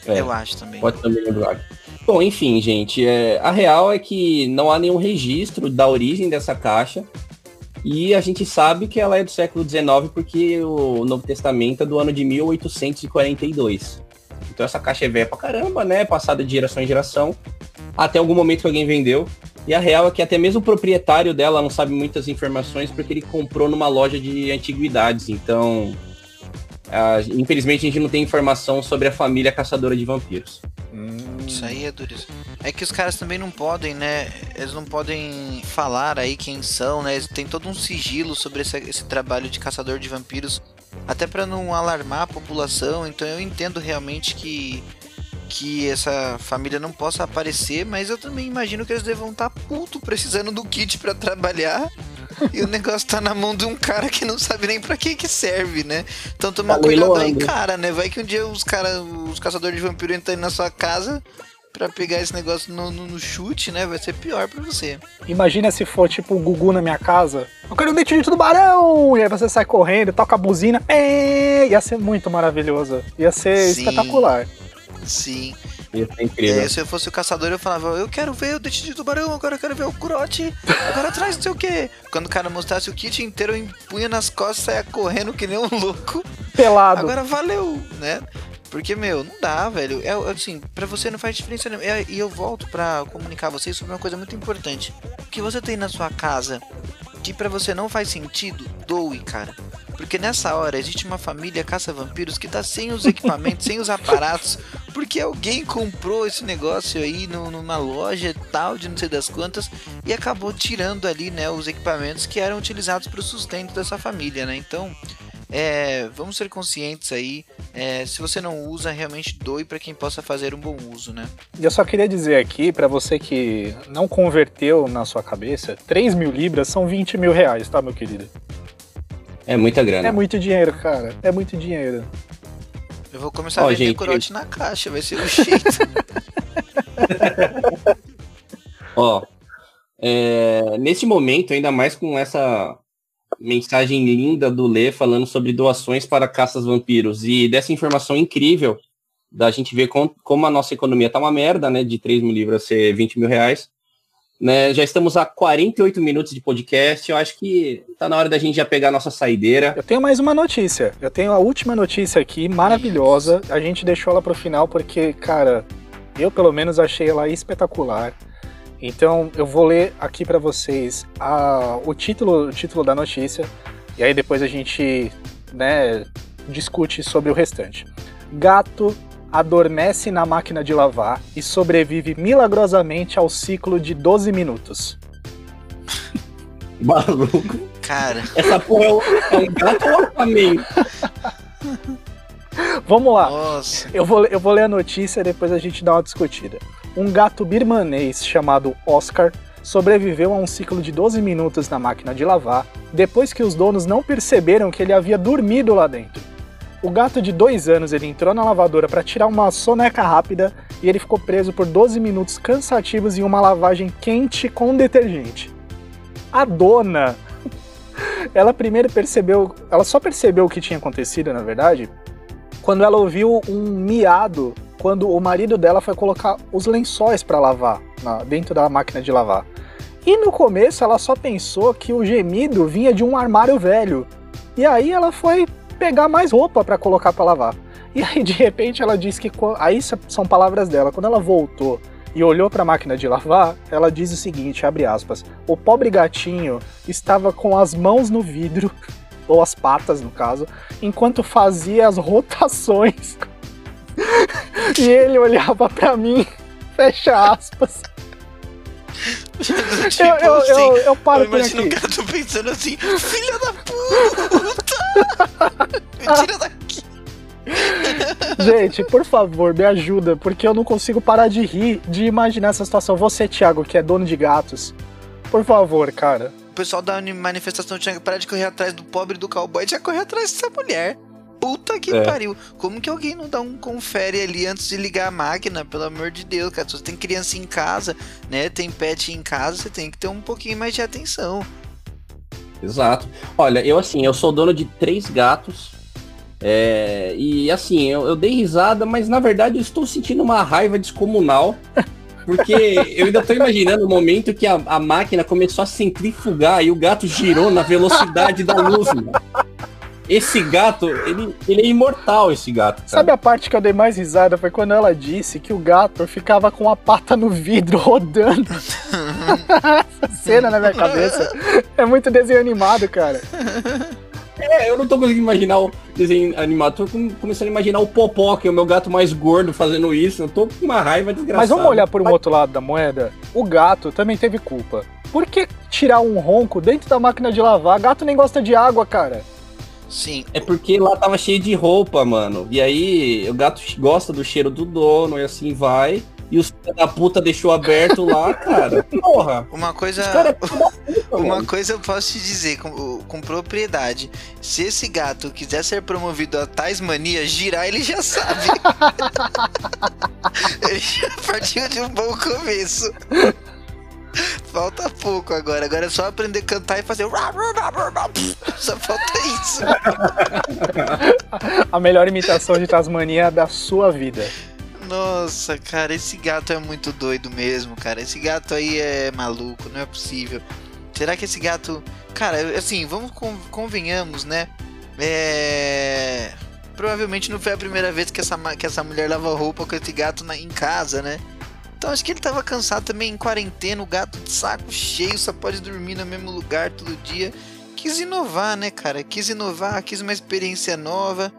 S4: É, eu acho também.
S3: Pode ser o menino do Acre. Bom, enfim, gente, é, a real é que não há nenhum registro da origem dessa caixa. E a gente sabe que ela é do século XIX porque o Novo Testamento é do ano de 1842. Então essa caixa é velha pra caramba, né? Passada de geração em geração. Até algum momento que alguém vendeu. E a real é que até mesmo o proprietário dela não sabe muitas informações porque ele comprou numa loja de antiguidades. Então, infelizmente a gente não tem informação sobre a família caçadora de vampiros.
S4: Hum. Isso aí é duríssimo. É que os caras também não podem, né? Eles não podem falar aí quem são, né? Tem todo um sigilo sobre esse, esse trabalho de caçador de vampiros, até para não alarmar a população. Então eu entendo realmente que que essa família não possa aparecer, mas eu também imagino que eles devam estar tá puto precisando do kit para trabalhar. E o negócio tá na mão de um cara que não sabe nem para que que serve, né? Então toma tá cuidado aí, cara, né? Vai que um dia os cara, os caçadores de vampiro entram na sua casa para pegar esse negócio no, no, no, chute, né? Vai ser pior para você.
S2: Imagina se for tipo o Gugu na minha casa. Eu quero um dente de tubarão! E aí você sai correndo, toca a buzina. É, ia ser muito maravilhoso. Ia ser Sim. espetacular.
S4: Sim. Ia ser incrível. É, se eu fosse o caçador, eu falava, eu quero ver o dente de tubarão, agora eu quero ver o curote, agora atrás não sei o que. Quando o cara mostrasse o kit inteiro, eu empunha nas costas, saia correndo que nem um louco.
S2: Pelado.
S4: Agora valeu, né? Porque, meu, não dá, velho. É assim, para você não faz diferença nenhuma. É, e eu volto para comunicar a vocês sobre uma coisa muito importante. O que você tem na sua casa que para você não faz sentido, doe, cara. Porque nessa hora existe uma família caça-vampiros que tá sem os equipamentos, sem os aparatos, porque alguém comprou esse negócio aí no, numa loja tal, de não sei das quantas, e acabou tirando ali, né, os equipamentos que eram utilizados para o sustento dessa família, né? Então, é, vamos ser conscientes aí. É, se você não usa, realmente doe para quem possa fazer um bom uso, né?
S2: Eu só queria dizer aqui, para você que não converteu na sua cabeça, 3 mil libras são 20 mil reais, tá, meu querido?
S3: É muita grana.
S2: É muito dinheiro, cara. É muito dinheiro.
S4: Eu vou começar oh, a vender gente, corote eu... na caixa, vai ser o jeito. <laughs> <laughs>
S3: Ó, é, nesse momento, ainda mais com essa mensagem linda do Lê falando sobre doações para caças vampiros e dessa informação incrível da gente ver com, como a nossa economia tá uma merda, né? De 3 mil livros a ser 20 mil reais. Né, já estamos a 48 minutos de podcast. Eu acho que tá na hora da gente já pegar a nossa saideira.
S2: Eu tenho mais uma notícia. Eu tenho a última notícia aqui, maravilhosa. A gente deixou ela pro final porque, cara, eu pelo menos achei ela espetacular. Então eu vou ler aqui para vocês a, o, título, o título da notícia e aí depois a gente né, discute sobre o restante. Gato adormece na máquina de lavar e sobrevive milagrosamente ao ciclo de 12 minutos. <laughs>
S3: Maluco.
S4: Cara.
S3: Essa porra é um, é um gato ou Aquaman?
S2: Vamos lá. Nossa. Eu vou, eu vou ler a notícia e depois a gente dá uma discutida um gato birmanês chamado Oscar sobreviveu a um ciclo de 12 minutos na máquina de lavar depois que os donos não perceberam que ele havia dormido lá dentro. O gato de dois anos ele entrou na lavadora para tirar uma soneca rápida e ele ficou preso por 12 minutos cansativos em uma lavagem quente com detergente. A dona, <laughs> ela primeiro percebeu, ela só percebeu o que tinha acontecido, na verdade, quando ela ouviu um miado quando o marido dela foi colocar os lençóis para lavar na, dentro da máquina de lavar. E no começo ela só pensou que o gemido vinha de um armário velho. E aí ela foi pegar mais roupa para colocar para lavar. E aí de repente ela disse que aí são palavras dela, quando ela voltou e olhou para a máquina de lavar, ela diz o seguinte, abre aspas: "O pobre gatinho estava com as mãos no vidro, <laughs> ou as patas no caso, enquanto fazia as rotações. <laughs> e ele olhava para mim, <laughs> fecha aspas.
S4: Tipo, eu, eu, assim, eu, eu, paro eu imagino o gato pensando assim, filha da puta! Me <laughs> tira daqui!
S2: Gente, por favor, me ajuda, porque eu não consigo parar de rir, de imaginar essa situação. Você, Thiago, que é dono de gatos, por favor, cara.
S4: O pessoal da manifestação tinha que parar de correr atrás do pobre do cowboy, tinha que correr atrás dessa mulher. Puta que é. pariu. Como que alguém não dá um confere ali antes de ligar a máquina? Pelo amor de Deus, cara. Se você tem criança em casa, né? Tem pet em casa, você tem que ter um pouquinho mais de atenção.
S3: Exato. Olha, eu assim, eu sou dono de três gatos. É, e assim, eu, eu, dei risada, mas na verdade eu estou sentindo uma raiva descomunal. Porque eu ainda estou imaginando o momento que a, a, máquina começou a centrifugar e o gato girou na velocidade da luz. Mano. Esse gato, ele, ele é imortal, esse gato. Cara.
S2: Sabe a parte que eu dei mais risada? Foi quando ela disse que o gato ficava com a pata no vidro <laughs> rodando. Essa cena na minha cabeça é muito desenho animado, cara.
S3: É, eu não tô conseguindo imaginar o desenho animado. Tô começando a imaginar o Popó, que é o meu gato mais gordo, fazendo isso. Eu tô com uma raiva desgraçada.
S2: Mas vamos olhar por um outro lado da moeda? O gato também teve culpa. Por que tirar um ronco dentro da máquina de lavar? Gato nem gosta de água, cara.
S4: Sim.
S3: É porque lá tava cheio de roupa, mano. E aí o gato gosta do cheiro do dono e assim vai. E os da puta deixou aberto lá, <laughs> cara. Porra.
S4: Uma coisa. É puta, <laughs> uma mano. coisa eu posso te dizer com, com propriedade. Se esse gato quiser ser promovido a tais manias, girar ele já sabe. <laughs> ele já partiu de um bom começo. Falta pouco agora. Agora é só aprender a cantar e fazer. Só falta isso. <laughs>
S2: a melhor imitação de Tasmania da sua vida.
S4: Nossa, cara, esse gato é muito doido mesmo, cara. Esse gato aí é maluco, não é possível. Será que esse gato. Cara, assim, vamos convenhamos, né? É. Provavelmente não foi a primeira vez que essa, que essa mulher lava roupa com esse gato na, em casa, né? Então acho que ele tava cansado também em quarentena, o gato de saco cheio, só pode dormir no mesmo lugar todo dia. Quis inovar, né, cara? Quis inovar, quis uma experiência nova.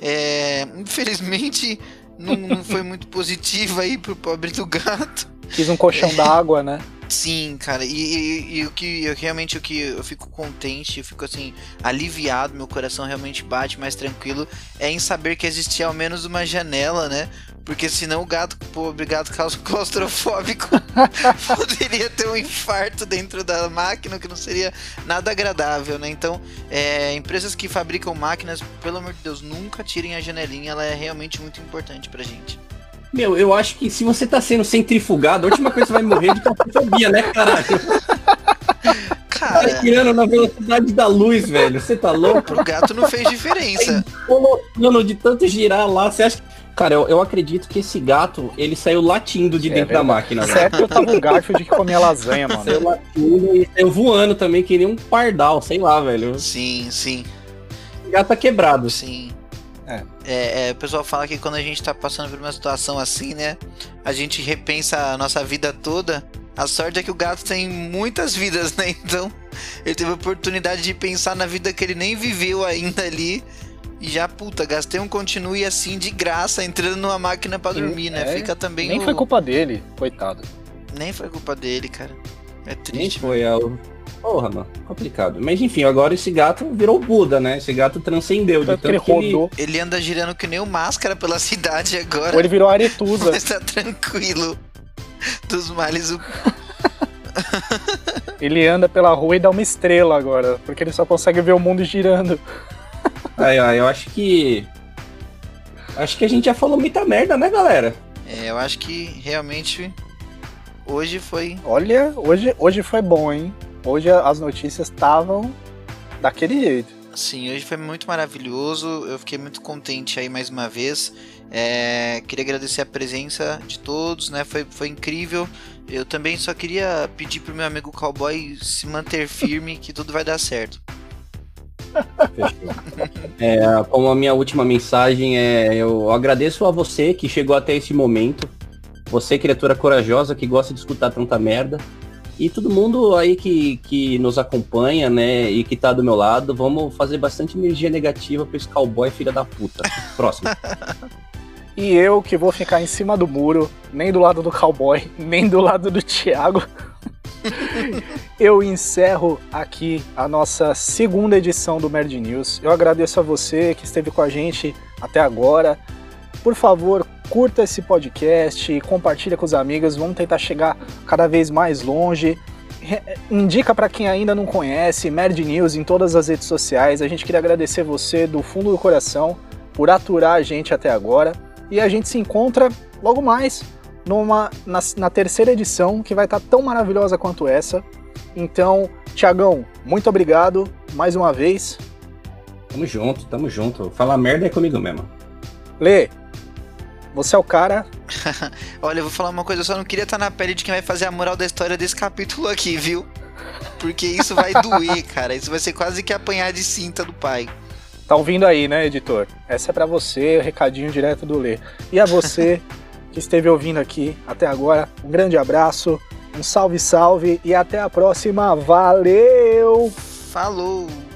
S4: É, infelizmente não, não <laughs> foi muito positiva aí pro pobre do gato.
S2: Quis um colchão é. d'água, né?
S4: Sim, cara, e, e, e, o que eu, realmente o que eu fico contente, eu fico assim, aliviado, meu coração realmente bate mais tranquilo, é em saber que existia ao menos uma janela, né? Porque senão o gato, pobre gato claustrofóbico, <laughs> poderia ter um infarto dentro da máquina, que não seria nada agradável, né? Então, é, empresas que fabricam máquinas, pelo amor de Deus, nunca tirem a janelinha, ela é realmente muito importante pra gente.
S3: Meu, eu acho que se você tá sendo centrifugado, a última coisa que você vai morrer de claustrofobia, né, caralho? Cara, tá tirando na velocidade da luz, velho. Você tá louco?
S4: O gato não fez diferença.
S3: Colocando de tanto girar lá, você acha que Cara, eu, eu acredito que esse gato, ele saiu latindo de é dentro da máquina.
S2: Certo que eu tava um Garfield que comia lasanha, mano.
S3: Saiu latindo e saiu voando também, que nem um pardal, sei lá, velho.
S4: Sim, sim.
S3: O gato tá quebrado.
S4: Sim. É. É, é, o pessoal fala que quando a gente tá passando por uma situação assim, né? A gente repensa a nossa vida toda. A sorte é que o gato tem muitas vidas, né? <laughs> Então, ele teve a oportunidade de pensar na vida que ele nem viveu ainda ali e já, puta, gastei um continue assim de graça entrando numa máquina para dormir, né? É, Fica também.
S2: Nem
S4: o...
S2: foi culpa dele, coitado.
S4: Nem foi culpa dele, cara. É triste.
S3: Nem foi, é o. Porra, mano, complicado. Mas enfim, agora esse gato virou Buda, né? Esse gato transcendeu. De
S2: tanto ele rodou.
S4: Ele... ele... anda girando que nem o máscara pela <laughs> cidade agora.
S2: Ou ele virou Aretusa.
S4: Mas <laughs> tá tranquilo. Dos males o.
S2: ele anda pela rua e dá uma estrela agora, porque ele só consegue ver o mundo girando.
S3: Aí, ó, eu acho que. Acho que a gente já falou muita merda, né, galera?
S4: É, eu acho que realmente hoje foi.
S2: Olha, hoje, hoje foi bom, hein? Hoje as notícias estavam daquele jeito.
S4: Sim, hoje foi muito maravilhoso. Eu fiquei muito contente aí mais uma vez. É, queria agradecer a presença de todos, né? Foi, foi incrível. Eu também só queria pedir pro meu amigo cowboy se manter firme que tudo vai dar certo. <laughs>
S3: É, como a minha última mensagem é, eu agradeço a você que chegou até esse momento. Você, criatura corajosa que gosta de escutar tanta merda. E todo mundo aí que, que nos acompanha, né, e que tá do meu lado, vamos fazer bastante energia negativa pra esse cowboy filha da puta. <laughs> Próximo.
S2: e eu que vou ficar em cima do muro, nem do lado do cowboy, nem do lado do Thiago. Eu encerro aqui a nossa segunda edição do Nerd News. Eu agradeço a você que esteve com a gente até agora. Por favor, curta esse podcast, compartilha com os amigos, vamos tentar chegar cada vez mais longe. Indica para quem ainda não conhece, Nerd News em todas as redes sociais. A gente queria agradecer você do fundo do coração por aturar a gente até agora. E a gente se encontra logo mais numa, na, na terceira edição, que vai estar tá tão maravilhosa quanto essa. Então, Tiagão, muito obrigado mais uma vez.
S3: Tamo junto, tamo junto. Falar merda é comigo mesmo.
S2: Lê, você é o cara. <laughs>
S4: Olha, eu vou falar uma coisa, eu só não queria estar na pele de quem vai fazer a moral da história desse capítulo aqui, viu? Porque isso vai doer, <laughs> cara. Isso vai ser quase que apanhar de cinta do pai.
S2: Tá ouvindo aí, né, editor? Essa é para você, recadinho direto do Lê. E a você <laughs> que esteve ouvindo aqui até agora, um grande abraço, um salve, salve e até a próxima. Valeu!
S4: Falou!